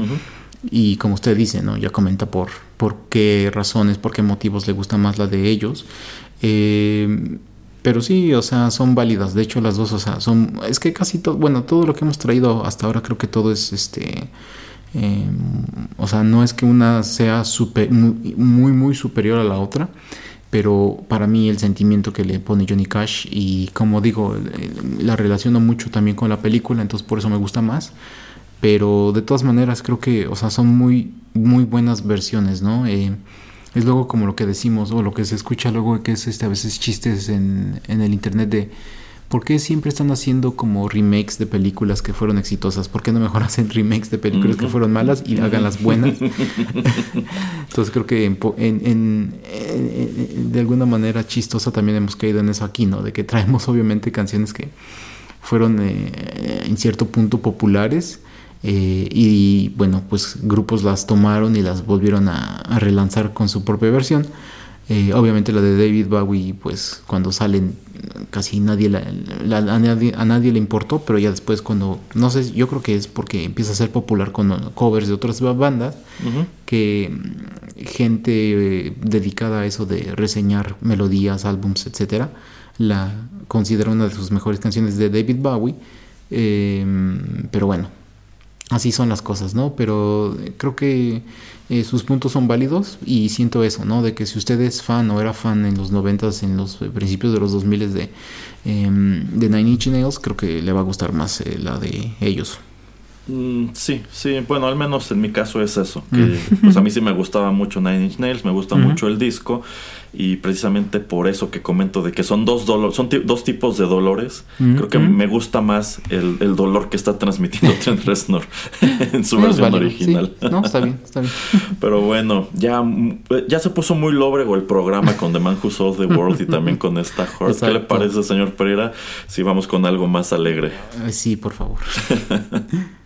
Y como usted dice, ¿no? Ya comenta por, por qué razones, por qué motivos le gusta más la de ellos. Eh, pero sí, o sea, son válidas. De hecho, las dos, o sea, son. Es que casi todo. Bueno, todo lo que hemos traído hasta ahora creo que todo es este. eh, o sea, no es que una sea super, muy, muy, superior a la otra. Pero para mí el sentimiento que le pone Johnny Cash y como digo, la relaciono mucho también con la película, entonces por eso me gusta más pero de todas maneras creo que, o sea, son muy, muy buenas versiones, ¿no? Eh, es luego como lo que decimos, o lo que se escucha luego que es este, a veces chistes en, en el internet de ¿por qué siempre están haciendo como remakes de películas que fueron exitosas? ¿Por qué no mejor hacen remakes de películas que fueron malas y hagan las buenas? Entonces creo que en- de alguna manera chistosa también hemos caído en eso aquí, ¿no? De que traemos obviamente canciones que fueron eh, en cierto punto populares eh, y bueno, pues grupos las tomaron y las volvieron a, a relanzar con su propia versión. Eh, obviamente la de David Bowie, pues cuando salen casi nadie la- la- a, nadie, a nadie le importó, pero ya después cuando, no sé, yo creo que es porque empieza a ser popular con covers de otras ba- bandas, que mm, gente eh, dedicada a eso de reseñar melodías, álbums, etcétera, la considera una de sus mejores canciones de David Bowie. Eh, pero bueno, así son las cosas, ¿no? Pero eh, creo que eh, sus puntos son válidos y siento eso, ¿no? De que si usted es fan o era fan en los 90 en los eh, principios de los 2000 de, eh, de Nine Inch Nails, creo que le va a gustar más eh, la de ellos. Mm, sí, sí, bueno, al menos en mi caso es eso. Que, pues a mí sí me gustaba mucho Nine Inch Nails, me gusta mucho el disco. Y precisamente por eso que comento de que son dos dolores, son dos tipos de dolores. Creo que me gusta más el, el dolor que está transmitiendo Trent Reznor en su versión válido, original. sí. No, está bien, está bien. Pero bueno, ya, ya se puso muy lóbrego el programa con The Man Who Sold the World y también con esta Heart. ¿Qué le parece, señor Pereira, si vamos con algo más alegre? Eh, Sí, por favor.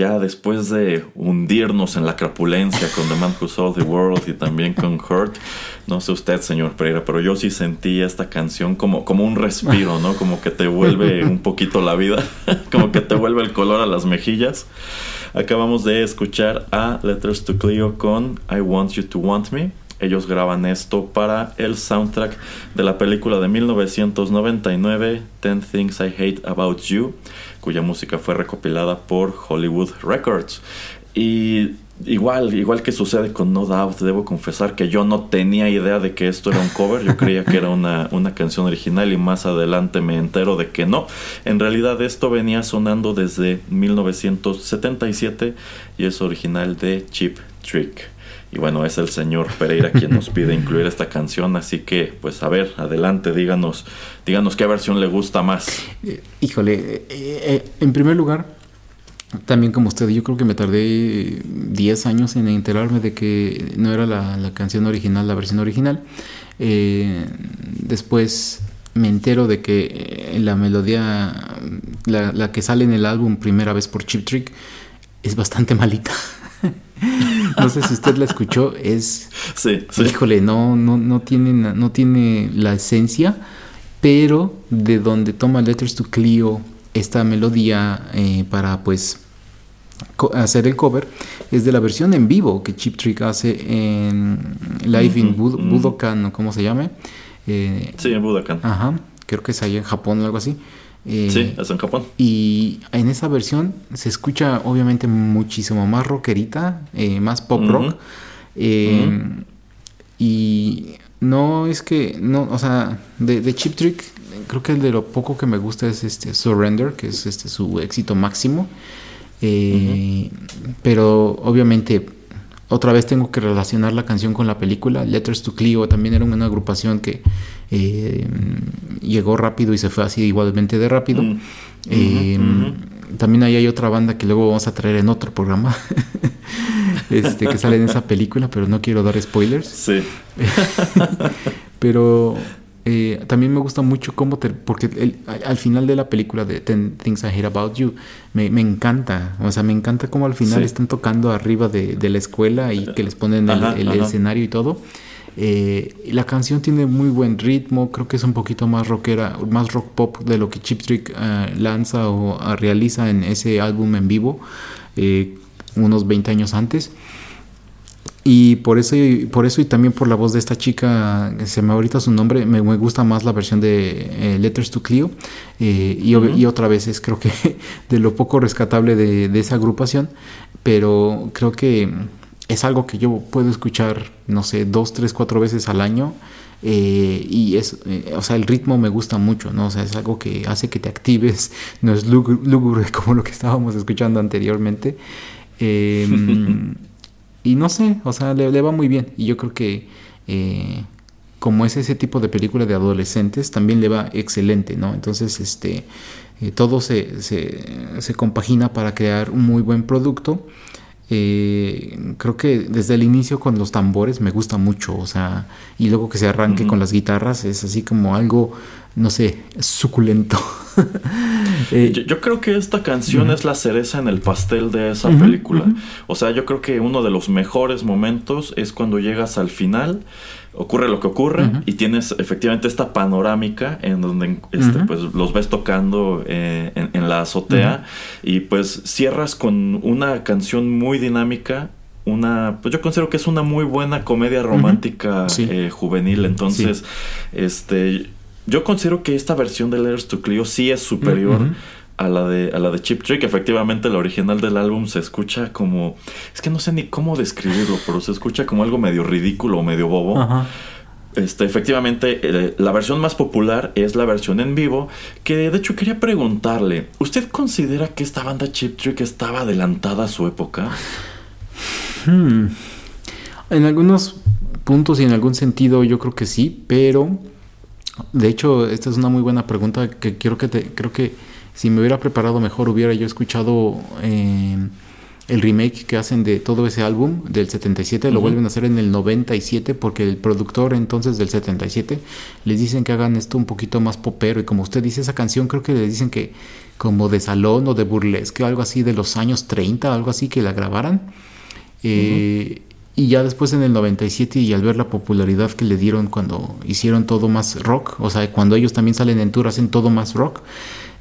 ya después de hundirnos en la crapulencia con The Man Who Sold the World y también con Hurt, no sé usted, señor Pereira, pero yo sí sentí esta canción como, como un respiro, ¿no? Como que te vuelve un poquito la vida, como que te vuelve el color a las mejillas. Acabamos de escuchar a Letters to Cleo con I Want You to Want Me. Ellos graban esto para el soundtrack de la película de 1999, 10 Things I Hate About You, cuya música fue recopilada por Hollywood Records. Y igual, igual que sucede con No Doubt, debo confesar que yo no tenía idea de que esto era un cover, yo creía que era una, una canción original y más adelante me entero de que no. En realidad esto venía sonando desde 1977 y es original de Cheap Trick. Y bueno, es el señor Pereira quien nos pide incluir esta canción, así que pues a ver, adelante, díganos, díganos qué versión le gusta más. Eh, híjole, eh, eh, en primer lugar, También como usted, yo creo que me tardé 10 años en enterarme de que no era la, canción original, la versión original. Después me entero de que la melodía, la, la que sale en el álbum primera vez por Chip Trick, es bastante malita. No sé si usted la escuchó, es Sí, sí. Híjole, no, no, no, tiene, no tiene la esencia, pero de donde toma Letters to Clio esta melodía eh, para pues hacer el cover es de la versión en vivo que Chip Trick hace en Live in Bud- Budokan o como se llame. Eh, Sí, en Budokan. Ajá, creo que es ahí en Japón o algo así. Eh, Sí, es en Japón. y en esa versión se escucha obviamente muchísimo más rockerita, eh, más pop rock. eh, Y no es que, no, o sea, de, de Chip Trick, creo que de lo poco que me gusta es este Surrender, que es este su éxito máximo. Pero obviamente, otra vez tengo que relacionar la canción con la película. Letters to Cleo también era una agrupación que eh, llegó rápido y se fue así igualmente de rápido. Mm. Eh, También ahí hay otra banda que luego vamos a traer en otro programa. este, que sale en esa película, pero no quiero dar spoilers. Sí. Pero eh, también me gusta mucho cómo te... Porque el- al, al final de la película de Ten Things I Hate About You, me, me encanta. O sea, me encanta cómo al final Sí. están tocando arriba de, de la escuela y que les ponen el, Ajá, el ajá. escenario y todo. Eh, la canción tiene muy buen ritmo, creo que es un poquito más rockera, más rock pop de lo que Chip Trick eh, lanza o ah, realiza en ese álbum en vivo eh, unos 20 años antes. Y por eso, y por eso y también por la voz de esta chica, se me ahorita su nombre, me, me gusta más la versión de eh, Letters to Clio. eh, y, otra vez es creo que de lo poco rescatable de, de esa agrupación, pero creo que es algo que yo puedo escuchar, no sé, dos, tres, cuatro veces al año. eh, y es, o sea, el ritmo me gusta mucho, ¿no? O sea, es algo que hace que te actives, no es lúgu- lúgubre como lo que estábamos escuchando anteriormente. Y no sé, o sea, le, va muy bien. Y yo creo que eh, como es ese tipo de película de adolescentes, también le va excelente, ¿no? Entonces, este, eh, todo se, se compagina para crear un muy buen producto. Eh, creo que desde el inicio con los tambores me gusta mucho, o sea, y luego que se arranque con las guitarras es así como algo, no sé, suculento. Eh, Yo, yo creo que esta canción es la cereza en el pastel de esa película. O sea, yo creo que uno de los mejores momentos es cuando llegas al final, ocurre lo que ocurre y tienes efectivamente esta panorámica en donde este, pues, los ves tocando eh, en, en la azotea y pues cierras con una canción muy dinámica. Una, pues yo considero que es una muy buena comedia romántica Sí. eh, juvenil. Entonces, este, yo considero que esta versión de Letters to Cleo sí es superior. A la de a la de Chip Trick. Efectivamente, la original del álbum se escucha como es que no sé ni cómo describirlo, pero se escucha como algo medio ridículo o medio bobo. Ajá. Este, efectivamente, eh, la versión más popular es la versión en vivo. Que de hecho quería preguntarle: ¿Usted considera que esta banda Chip Trick estaba adelantada a su época? Hmm. En algunos puntos y en algún sentido yo creo que sí, pero de hecho esta es una muy buena pregunta que quiero que te, creo que si me hubiera preparado mejor hubiera yo escuchado eh, el remake que hacen de todo ese álbum del 77, lo Ujú. vuelven a hacer en el 97 porque el productor entonces del 77 les dicen que hagan esto un poquito más popero y como usted dice esa canción creo que les dicen que como de salón o de burlesque, algo así de los años 30, algo así que la grabaran. Eh, Y ya después en el 97 y al ver la popularidad que le dieron cuando hicieron todo más rock, o sea, cuando ellos también salen en tour hacen todo más rock,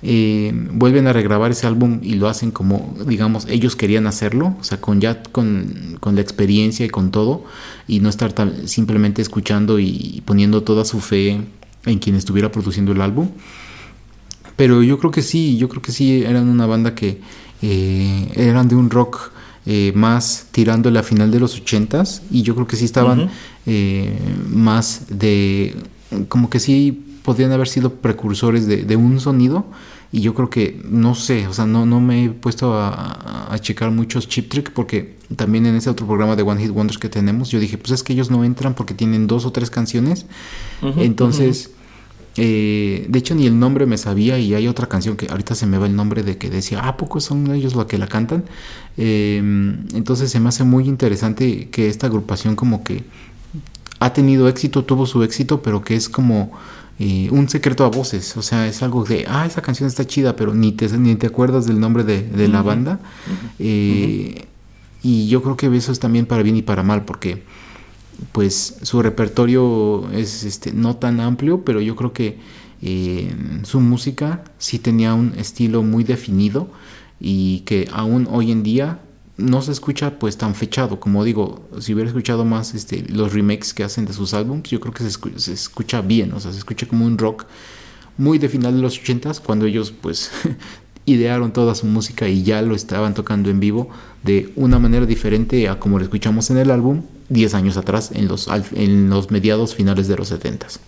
eh, vuelven a regrabar ese álbum y lo hacen como, digamos, ellos querían hacerlo, o sea, con ya con, con la experiencia y con todo, y no estar tan- simplemente escuchando y poniendo toda su fe en quien estuviera produciendo el álbum. Pero yo creo que sí, yo creo que sí eran una banda que eh, eran de un rock eh, más tirando la final de los ochentas y yo creo que sí estaban eh, más de como que sí podían haber sido precursores de, de un sonido. Y yo creo que no sé, o sea, no, no me he puesto a, checar muchos chip trick porque también en ese otro programa de One Hit Wonders que tenemos yo dije, pues es que ellos no entran porque tienen dos o tres canciones, entonces eh, de hecho, ni el nombre me sabía y hay otra canción que ahorita se me va el nombre de que decía, ¿a poco son ellos los que la cantan? Eh, entonces se me hace muy interesante que esta agrupación como que ha tenido éxito, tuvo su éxito, pero que es como eh, un secreto a voces. O sea, es algo de, ah, esa canción está chida, pero ni te, ni te acuerdas del nombre de, de la banda. Eh, Y yo creo que eso es también para bien y para mal, porque pues su repertorio es este, no tan amplio, pero yo creo que eh, su música sí tenía un estilo muy definido y que aún hoy en día no se escucha pues tan fechado, como digo, si hubiera escuchado más este, los remakes que hacen de sus álbumes, yo creo que se, escu- se escucha bien, o sea, se escucha como un rock muy de final de los 80s, cuando ellos pues idearon toda su música y ya lo estaban tocando en vivo de una manera diferente a como lo escuchamos en el álbum 10 años atrás, en los, en los mediados finales de los 70s.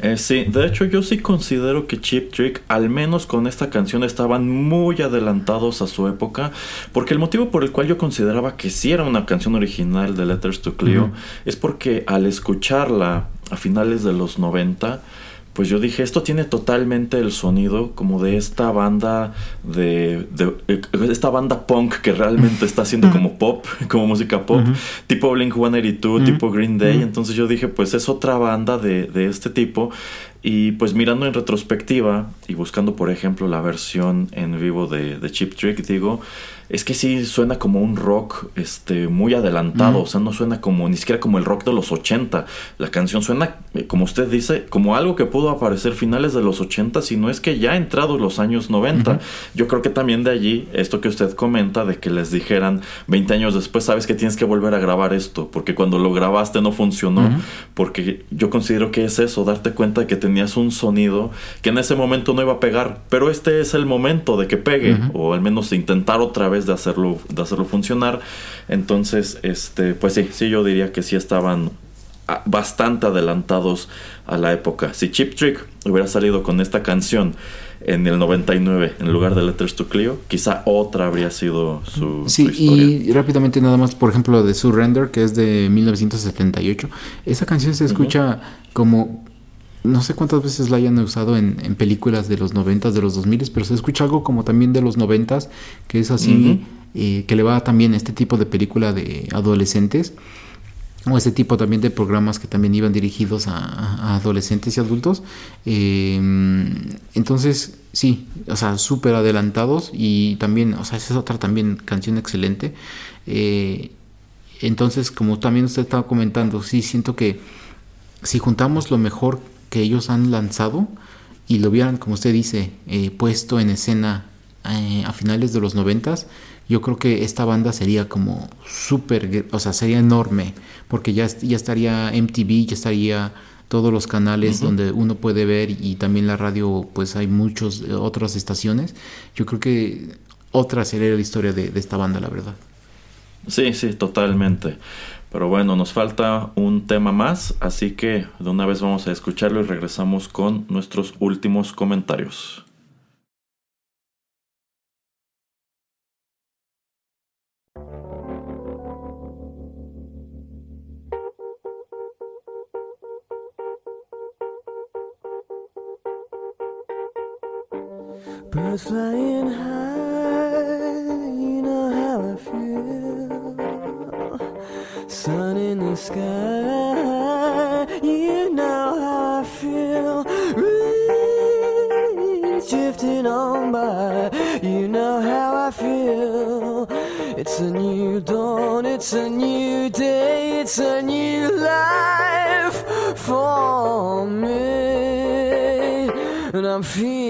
Eh, sí, de hecho yo sí considero que Chip Trick, al menos con esta canción, estaban muy adelantados a su época, porque el motivo por el cual yo consideraba que sí era una canción original de Letters to Cleo es porque al escucharla a finales de los 90, pues yo dije, esto tiene totalmente el sonido como de esta banda de, de- eh, esta banda punk que realmente está haciendo como pop, como música pop, tipo Blink 182, tipo Green Day. Entonces yo dije, pues es otra banda de, de este tipo. Y pues mirando en retrospectiva y buscando, por ejemplo, la versión en vivo de, de Chip Trick, digo, es que sí suena como un rock este, muy adelantado, o sea, no suena como ni siquiera como el rock de los 80. La canción suena, eh, como usted dice, como algo que pudo aparecer finales de los 80, si no es que ya entrados los años 90. Yo creo que también de allí, esto que usted comenta, de que les dijeran 20 años después, sabes que tienes que volver a grabar esto, porque cuando lo grabaste no funcionó, porque yo considero que es eso, darte cuenta de que tenías un sonido que en ese momento no iba a pegar, pero este es el momento de que pegue, o al menos intentar otra vez de hacerlo, de hacerlo funcionar. Entonces, este, pues sí, sí, yo diría que sí estaban ah, bastante adelantados a la época. Si Chip Trick hubiera salido con esta canción en el 99 en lugar de Letters to Cleo, quizá otra habría sido su, su Sí, historia. y rápidamente nada más, por ejemplo, de Surrender, que es de 1978. Esa canción se escucha como, no sé cuántas veces la hayan usado en, en películas de los 90s, de los 2000 pero se escucha algo como también de los 90s, que es así, eh, que le va también a este tipo de película de adolescentes. O este tipo también de programas que también iban dirigidos a, a adolescentes y adultos. Eh, entonces, sí, o sea, súper adelantados y también, o sea, esa es otra también canción excelente. Eh, entonces, como también usted estaba comentando, sí, siento que si juntamos lo mejor que ellos han lanzado y lo hubieran, como usted dice, eh, puesto en escena eh, a finales de los noventas, yo creo que esta banda sería como súper, o sea, sería enorme, porque ya, ya estaría MTV, ya estaría todos los canales donde uno puede ver y también la radio, pues hay muchos eh, otras estaciones. Yo creo que otra sería la historia de, de esta banda, la verdad. Sí, sí, totalmente. Pero bueno, nos falta un tema más, así que de una vez vamos a escucharlo y regresamos con nuestros últimos comentarios. Sun in the sky, you know how I feel. Drifting on by, you know how I feel. It's a new dawn, it's a new day, it's a new life for me. And I'm feeling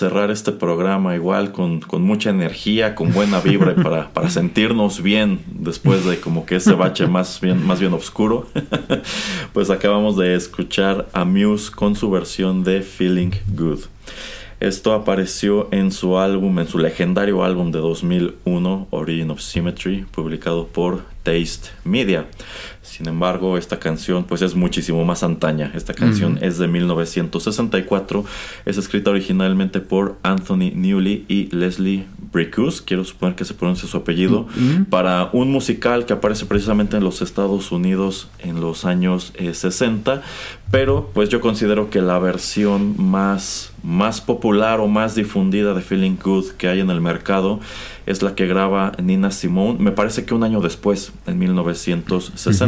cerrar este programa igual con, con mucha energía, con buena vibra y para, para, sentirnos bien después de como que ese bache más bien, más bien oscuro, pues acabamos de escuchar a Muse con su versión de Feeling Good. Esto apareció en su álbum, en su legendario álbum de 2001, Origin of Symmetry, publicado por Taste Media. Sin embargo, esta canción pues es muchísimo más antaña. Esta canción es de 1964. Es escrita originalmente por Anthony Newley y Leslie Bricus, quiero suponer que se pronuncia su apellido, para un musical que aparece precisamente en los Estados Unidos en los años 60. Pero pues yo considero que la versión más, más popular o más difundida de Feeling Good que hay en el mercado es la que graba Nina Simone, me parece que un año después, en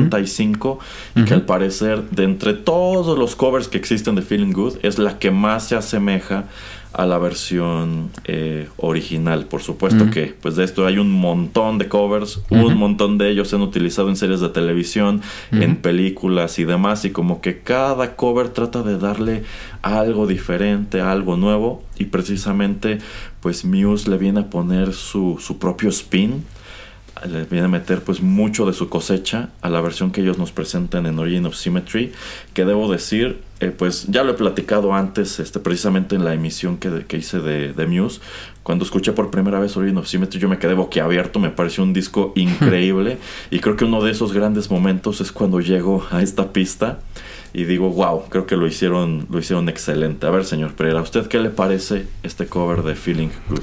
1965, y que al parecer de entre todos los covers que existen de Feeling Good es la que más se asemeja a la versión eh, original. Por supuesto que pues de esto hay un montón de covers, un montón de ellos se han utilizado en series de televisión, en películas y demás, y como que cada cover trata de darle algo diferente, algo nuevo, y precisamente pues Muse le viene a poner su, su propio spin le viene a meter pues mucho de su cosecha a la versión que ellos nos presentan en Origin of Symmetry que debo decir eh, pues ya lo he platicado antes este precisamente en la emisión que, que hice de, de, Muse cuando escuché por primera vez Origin of Symmetry yo me quedé boquiabierto me pareció un disco increíble y creo que uno de esos grandes momentos es cuando llego a esta pista y digo wow creo que lo hicieron lo hicieron excelente a ver señor Pereira ¿a usted qué le parece este cover de Feeling Good?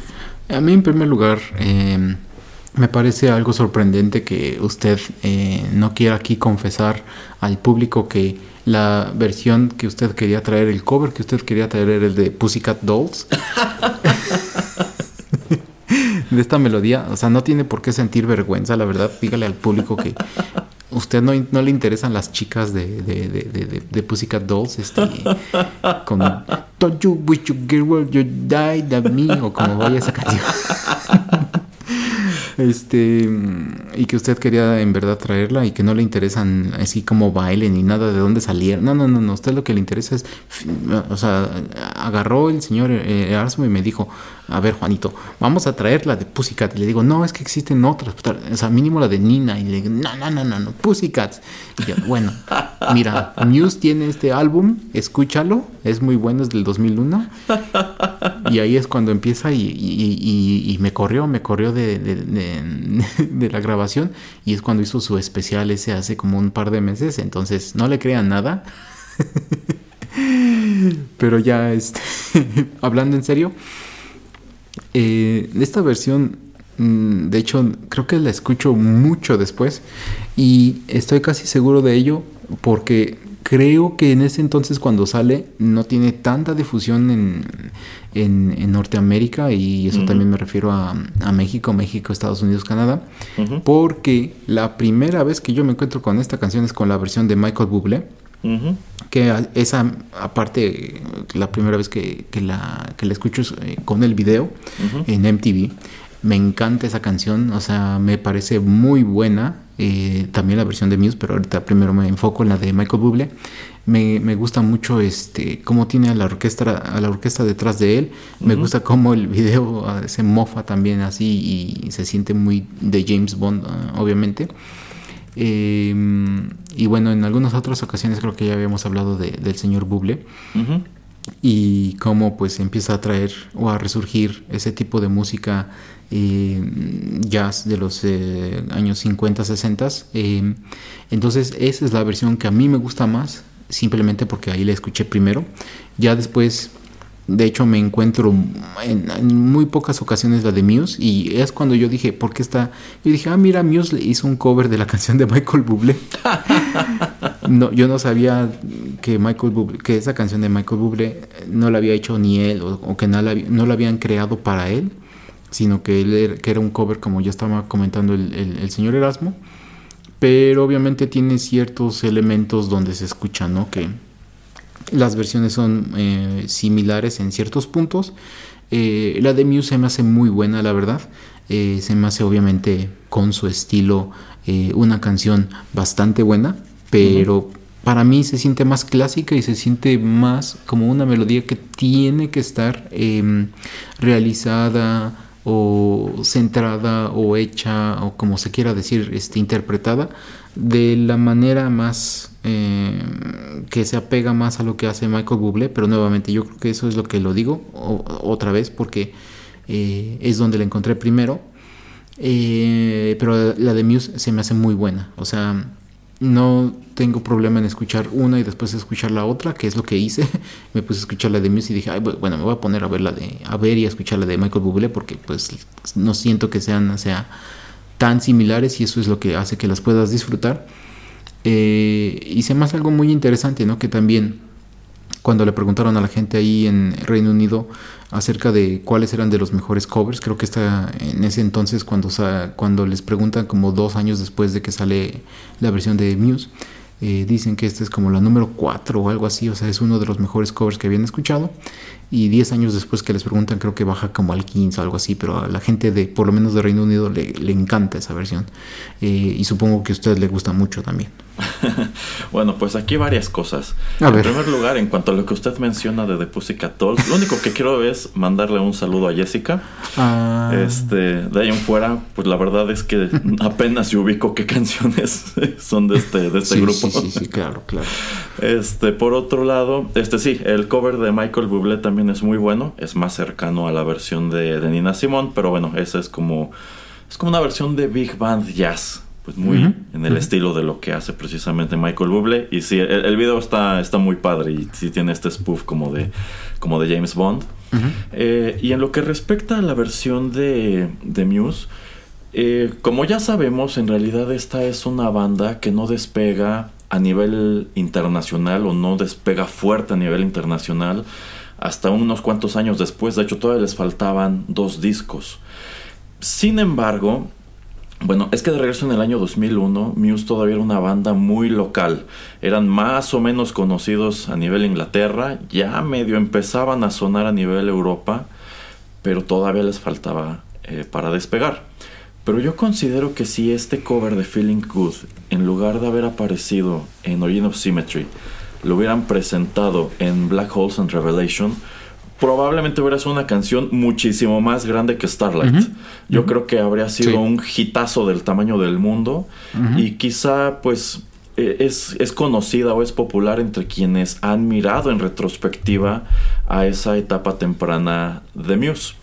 A mí en primer lugar eh me parece algo sorprendente que usted eh, no quiera aquí confesar al público que la versión que usted quería traer, el cover que usted quería traer era el de Pussycat Dolls. de esta melodía, o sea, no tiene por qué sentir vergüenza, la verdad. Dígale al público que usted no, no le interesan las chicas de, de, Pussycat Dolls, este, con Don't you wish your girl you me, o como vaya esa. Este, y que usted quería en verdad traerla y que no le interesan así como baile ni nada de dónde salieron. No, no, no, no. Usted lo que le interesa es, o sea, agarró el señor Erasmo y me dijo, a ver, Juanito, vamos a traer la de Pussycat. Y le digo, no, es que existen otras. O sea, mínimo la de Nina. Y le digo, no, no, no, no, no, Pussycats. Y yo, bueno, mira, Muse tiene este álbum, escúchalo, es muy bueno, es del 2001. Y ahí es cuando empieza y, y, y, y me corrió, me corrió de, de, la grabación. Y es cuando hizo su especial ese hace como un par de meses. Entonces, no le crean nada. Pero ya, este, hablando en serio. Eh, esta versión, de hecho, creo que la escucho mucho después y estoy casi seguro de ello porque creo que en ese entonces cuando sale no tiene tanta difusión en, en, en Norteamérica y eso uh -huh. también me refiero a, a, México, México, Estados Unidos, Canadá, uh -huh. porque la primera vez que yo me encuentro con esta canción es con la versión de Michael Bublé. Uh -huh. Que esa, aparte, la primera vez que, que, la, que la escucho es eh, con el video uh -huh. en MTV. Me encanta esa canción, o sea, me parece muy buena. Eh, también la versión de Muse, pero ahorita primero me enfoco en la de Michael Bublé. Me, me, gusta mucho este cómo tiene a la orquesta a la orquesta detrás de él. Uh -huh. Me gusta cómo el video uh, se mofa también así y se siente muy de James Bond, uh, obviamente. Eh, y bueno, en algunas otras ocasiones creo que ya habíamos hablado de, del señor Buble. Uh -huh. Y cómo pues empieza a traer o a resurgir ese tipo de música eh, jazz de los eh, años 50, 60. Eh, entonces esa es la versión que a mí me gusta más, simplemente porque ahí la escuché primero. Ya después de hecho, me encuentro en, muy pocas ocasiones la de Muse y es cuando yo dije, ¿por qué está? Yo dije, ah, mira, Muse hizo un cover de la canción de Michael Bublé. no, yo no sabía que Michael Bublé, que esa canción de Michael Bublé no la había hecho ni él o, que no la, no la, habían creado para él, sino que él era, que era un cover como ya estaba comentando el, el, el señor Erasmo. Pero obviamente tiene ciertos elementos donde se escucha, ¿no? Que las versiones son eh, similares en ciertos puntos. Eh, la de Muse se me hace muy buena, la verdad. Eh, se me hace obviamente con su estilo una canción bastante buena, pero uh -huh. para mí se siente más clásica y se siente más como una melodía que tiene que estar em, realizada o centrada o hecha o como se quiera decir, este, interpretada de la manera más em, que se apega más a lo que hace Michael Bublé, pero nuevamente yo creo que eso es lo que lo digo otra vez porque eh, es donde la encontré primero. Eh, pero la de Muse se me hace muy buena. O sea, no tengo problema en escuchar una y después escuchar la otra, que es lo que hice. me puse a escuchar la de Muse y dije, Ay, bu- bueno, me voy a poner a ver la de, a ver y a escuchar la de Michael Bublé porque pues no siento que sean, sea, tan similares y eso es lo que hace que las puedas disfrutar. Eh, y se me hace algo muy interesante, ¿no? Que también cuando le preguntaron a la gente ahí en Reino Unido acerca de cuáles eran de los mejores covers, creo que está en ese entonces cuando, cuando les preguntan como dos años después de que sale la versión de Muse, eh, dicen que esta es como la número 4 o algo así, o sea, es uno de los mejores covers que habían escuchado. Y 10 años después que les preguntan, creo que baja como al 15 o algo así, pero a la gente de, por lo menos de Reino Unido, le, le encanta esa versión. Eh, y supongo que a usted le gusta mucho también. Bueno, pues aquí varias cosas. A en ver. primer lugar, en cuanto a lo que usted menciona de The Pussycat Dolls, lo único que quiero es mandarle un saludo a Jessica. Ah, Este, de ahí en fuera, pues la verdad es que apenas yo ubico qué canciones son de este, de este sí, grupo. sí, sí, sí, claro, claro. Este, por otro lado, este sí, el cover de Michael Bublé también es muy bueno. Es más cercano a la versión de, de Nina Simone, pero bueno, esa es como es como una versión de big band jazz, pues muy en el estilo de lo que hace precisamente Michael Bublé. Y sí, el, el video está está muy padre y sí tiene este spoof como de como de James Bond. Eh, y en lo que respecta a la versión de, de Muse, eh, como ya sabemos, en realidad esta es una banda que no despega a nivel internacional o no despega fuerte a nivel internacional hasta unos cuantos años después. De hecho, todavía les faltaban dos discos. Sin embargo, bueno, es que de regreso en el año 2001, Muse todavía era una banda muy local. Eran más o menos conocidos a nivel Inglaterra, ya medio empezaban a sonar a nivel Europa, pero todavía les faltaba eh, para despegar. Pero yo considero que si este cover de Feeling Good, en lugar de haber aparecido en Origin of Symmetry, lo hubieran presentado en Black Holes and Revelation, probablemente hubiera sido una canción muchísimo más grande que Starlight. Yo creo que habría sido Sí. un hitazo del tamaño del mundo y quizá pues eh, es, es conocida o es popular entre quienes han mirado en retrospectiva a esa etapa temprana de Muse.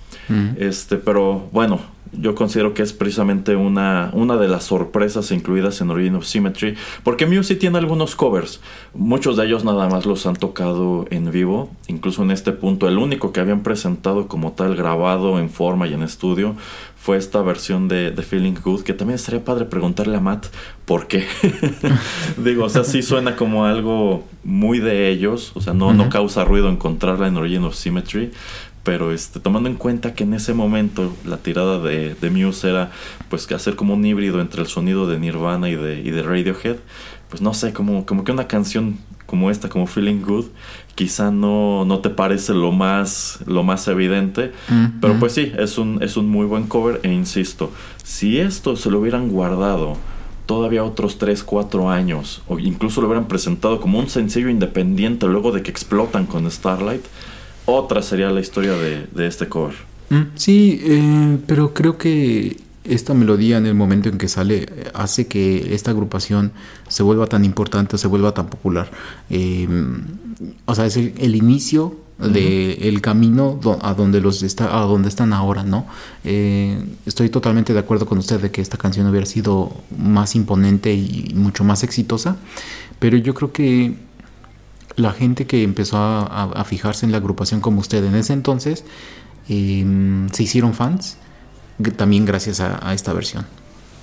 Este, pero bueno, yo considero que es precisamente una, una de las sorpresas incluidas en Origin of Symmetry, porque Muse sí tiene algunos covers, muchos de ellos nada más los han tocado en vivo, incluso en este punto el único que habían presentado como tal grabado en forma y en estudio fue esta versión de, de Feeling Good, que también estaría padre preguntarle a Matt por qué. Digo, o sea, sí suena como algo muy de ellos, o sea, no, no causa ruido encontrarla en Origin of Symmetry, pero este, tomando en cuenta que en ese momento la tirada de, de Muse era pues hacer como un híbrido entre el sonido de Nirvana y de, y de Radiohead, pues no sé, como, como que una canción como esta, como Feeling Good, quizá no, no te parece lo más, lo más evidente, Mm, pero mm. pues sí, es un, es un muy buen cover e insisto, si esto se lo hubieran guardado todavía otros 3, 4 años, o incluso lo hubieran presentado como un sencillo independiente luego de que explotan con Starlight, otra sería la historia de, de este cover. Mm, Sí, eh, pero creo que esta melodía en el momento en que sale eh, hace que esta agrupación se vuelva tan importante, se vuelva tan popular. Eh, o sea, es el, el inicio del camino do- a donde los está, a donde están ahora, ¿no? Eh, estoy totalmente de acuerdo con usted de que esta canción hubiera sido más imponente y mucho más exitosa, pero yo creo que la gente que empezó a, a- fijarse en la agrupación como usted en ese entonces eh, se hicieron fans también gracias a, a esta versión.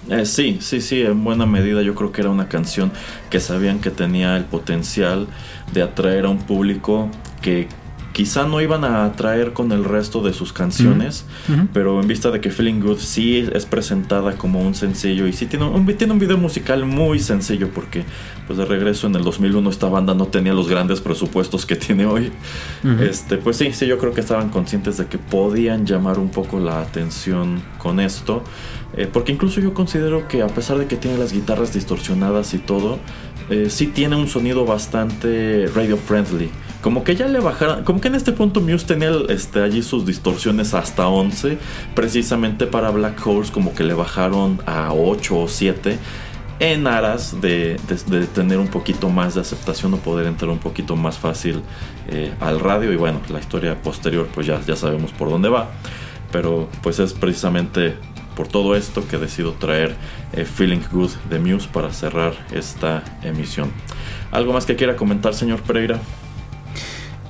Eh, sí, sí, sí, en buena medida yo creo que era una canción que sabían que tenía el potencial de atraer a un público que quizá no iban a atraer con el resto de sus canciones, pero en vista de que Feeling Good sí es presentada como un sencillo y sí tiene un, tiene un video musical muy sencillo porque pues de regreso en el 2001 esta banda no tenía los grandes presupuestos que tiene hoy. Este, pues sí, sí, yo creo que estaban conscientes de que podían llamar un poco la atención con esto. eh, porque incluso yo considero que a pesar de que tiene las guitarras distorsionadas y todo, eh, sí tiene un sonido bastante radio friendly. Como que ya le bajaron, como que en este punto Muse tenía este, allí sus distorsiones hasta 11, precisamente para Black Holes como que le bajaron a 8 o 7 en aras de, tener un poquito más de aceptación o poder entrar un poquito más fácil eh, al radio y bueno, la historia posterior pues ya, ya sabemos por dónde va, pero pues es precisamente por todo esto que decido traer eh, Feeling Good de Muse para cerrar esta emisión. ¿Algo más que quiera comentar, señor Pereira?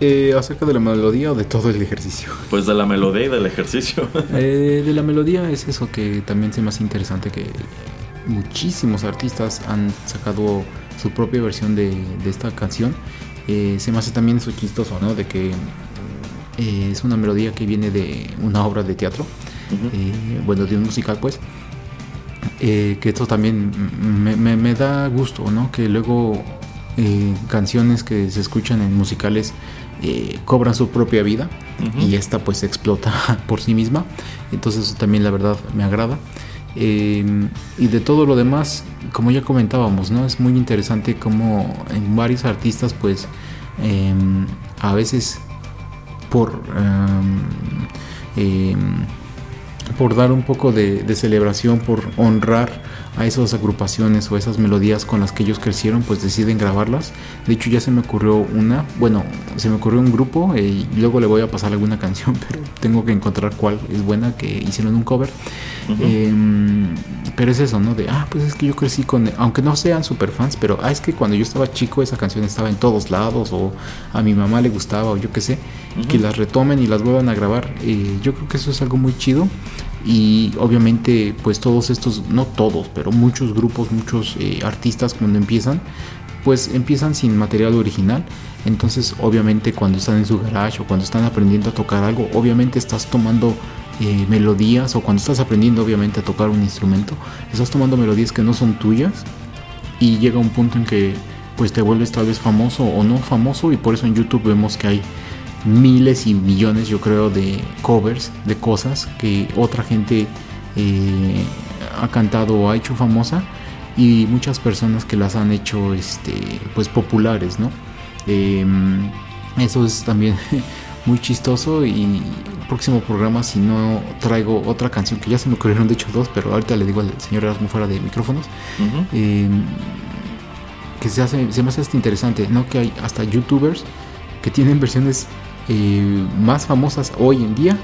Eh, ¿Acerca de la melodía o de todo el ejercicio? Pues de la melodía y del ejercicio. Eh, de la melodía es eso que también se me hace interesante que muchísimos artistas han sacado su propia versión de, de esta canción. Eh, se me hace también eso chistoso, ¿no? De que eh, es una melodía que viene de una obra de teatro, eh, bueno, de un musical, pues. Eh, que esto también me, me- me da gusto, ¿no? Que luego eh, canciones que se escuchan en musicales eh, cobran su propia vida y esta pues explota por sí misma. Entonces eso también la verdad me agrada. Eh, y de todo lo demás, como ya comentábamos, ¿no? Es muy interesante como en varios artistas pues em, a veces por em, em, por dar un poco de, de celebración, por honrar a esas agrupaciones o esas melodías con las que ellos crecieron, pues deciden grabarlas. De hecho ya se me ocurrió una, bueno, se me ocurrió un grupo eh, y luego le voy a pasar alguna canción, pero tengo que encontrar cuál es buena, que hicieron un cover. Em, pero es eso, ¿no? De, ah, pues es que yo crecí con, aunque no sean super fans, pero, ah, es que cuando yo estaba chico esa canción estaba en todos lados o a mi mamá le gustaba o yo qué sé, y que las retomen y las vuelvan a grabar. eh, yo creo que eso es algo muy chido y obviamente pues todos estos, no todos, pero muchos grupos, muchos eh, artistas cuando empiezan, pues empiezan sin material original. Entonces, obviamente, cuando están en su garage o cuando están aprendiendo a tocar algo, obviamente estás tomando eh, melodías o cuando estás aprendiendo, obviamente, a tocar un instrumento, estás tomando melodías que no son tuyas y llega un punto en que pues te vuelves tal vez famoso o no famoso y por eso en YouTube vemos que hay miles y millones yo creo de covers de cosas que otra gente eh, ha cantado o ha hecho famosa y muchas personas que las han hecho este pues populares no Eh, eso es también muy chistoso y el próximo programa si no traigo otra canción que ya se me ocurrieron de hecho dos pero ahorita le digo al señor Erasmo fuera de micrófonos. Eh, que se, hace, se me hace hasta interesante, ¿no? Que hay hasta youtubers que tienen versiones eh, más famosas hoy en día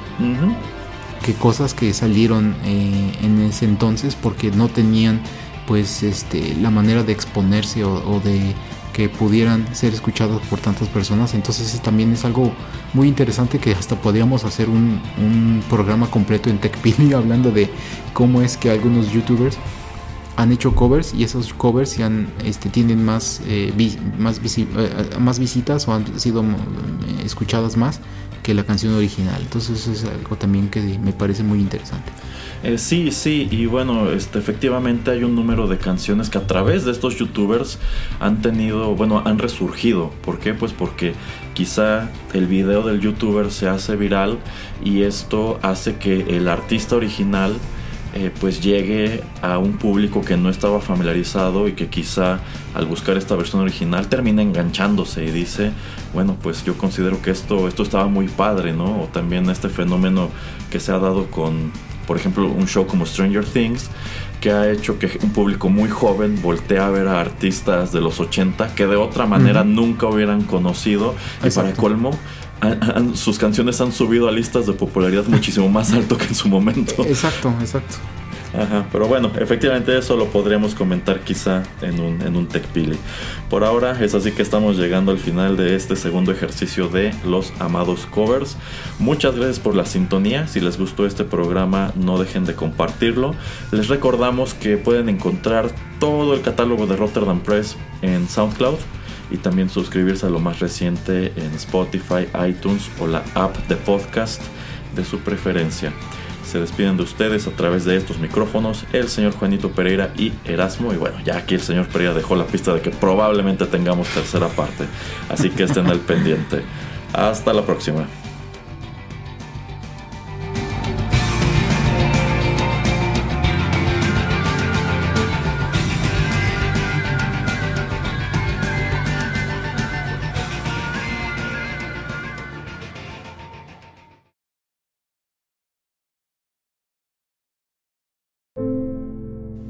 que cosas que salieron eh, en ese entonces porque no tenían pues este la manera de exponerse o, o de que pudieran ser escuchados por tantas personas. Entonces también es algo muy interesante que hasta podríamos hacer un, un programa completo en TechPili hablando de cómo es que algunos youtubers han hecho covers y esos covers han, este, tienen más, eh, eh, más visitas o han sido mm, escuchadas más que la canción original. Entonces eso es algo también que me parece muy interesante. Eh, sí, sí, y bueno, este, efectivamente hay un número de canciones que a través de estos youtubers han tenido, bueno, han resurgido. ¿Por qué? Pues porque quizá el video del youtuber se hace viral y esto hace que el artista original eh, pues llegue a un público que no estaba familiarizado y que quizá al buscar esta versión original termina enganchándose y dice, bueno, pues yo considero que esto, esto estaba muy padre, ¿no? O también este fenómeno que se ha dado con, por ejemplo, un show como Stranger Things, que ha hecho que un público muy joven voltee a ver a artistas de los 80 que de otra manera nunca hubieran conocido. Y para colmo, han- sus canciones han subido a listas de popularidad muchísimo más alto que en su momento. Exacto, exacto. Ajá, pero bueno, efectivamente eso lo podríamos comentar quizá en un, en un Tech Pili. Por ahora es así que estamos llegando al final de este segundo ejercicio de los amados covers. Muchas gracias por la sintonía. Si les gustó este programa, no dejen de compartirlo. Les recordamos que pueden encontrar todo el catálogo de Rotterdam Press en SoundCloud y también suscribirse a lo más reciente en Spotify, iTunes o la app de podcast de su preferencia. Se despiden de ustedes a través de estos micrófonos el señor Juanito Pereira y Erasmo. Y bueno, ya aquí el señor Pereira dejó la pista de que probablemente tengamos tercera parte. Así que estén al pendiente. Hasta la próxima.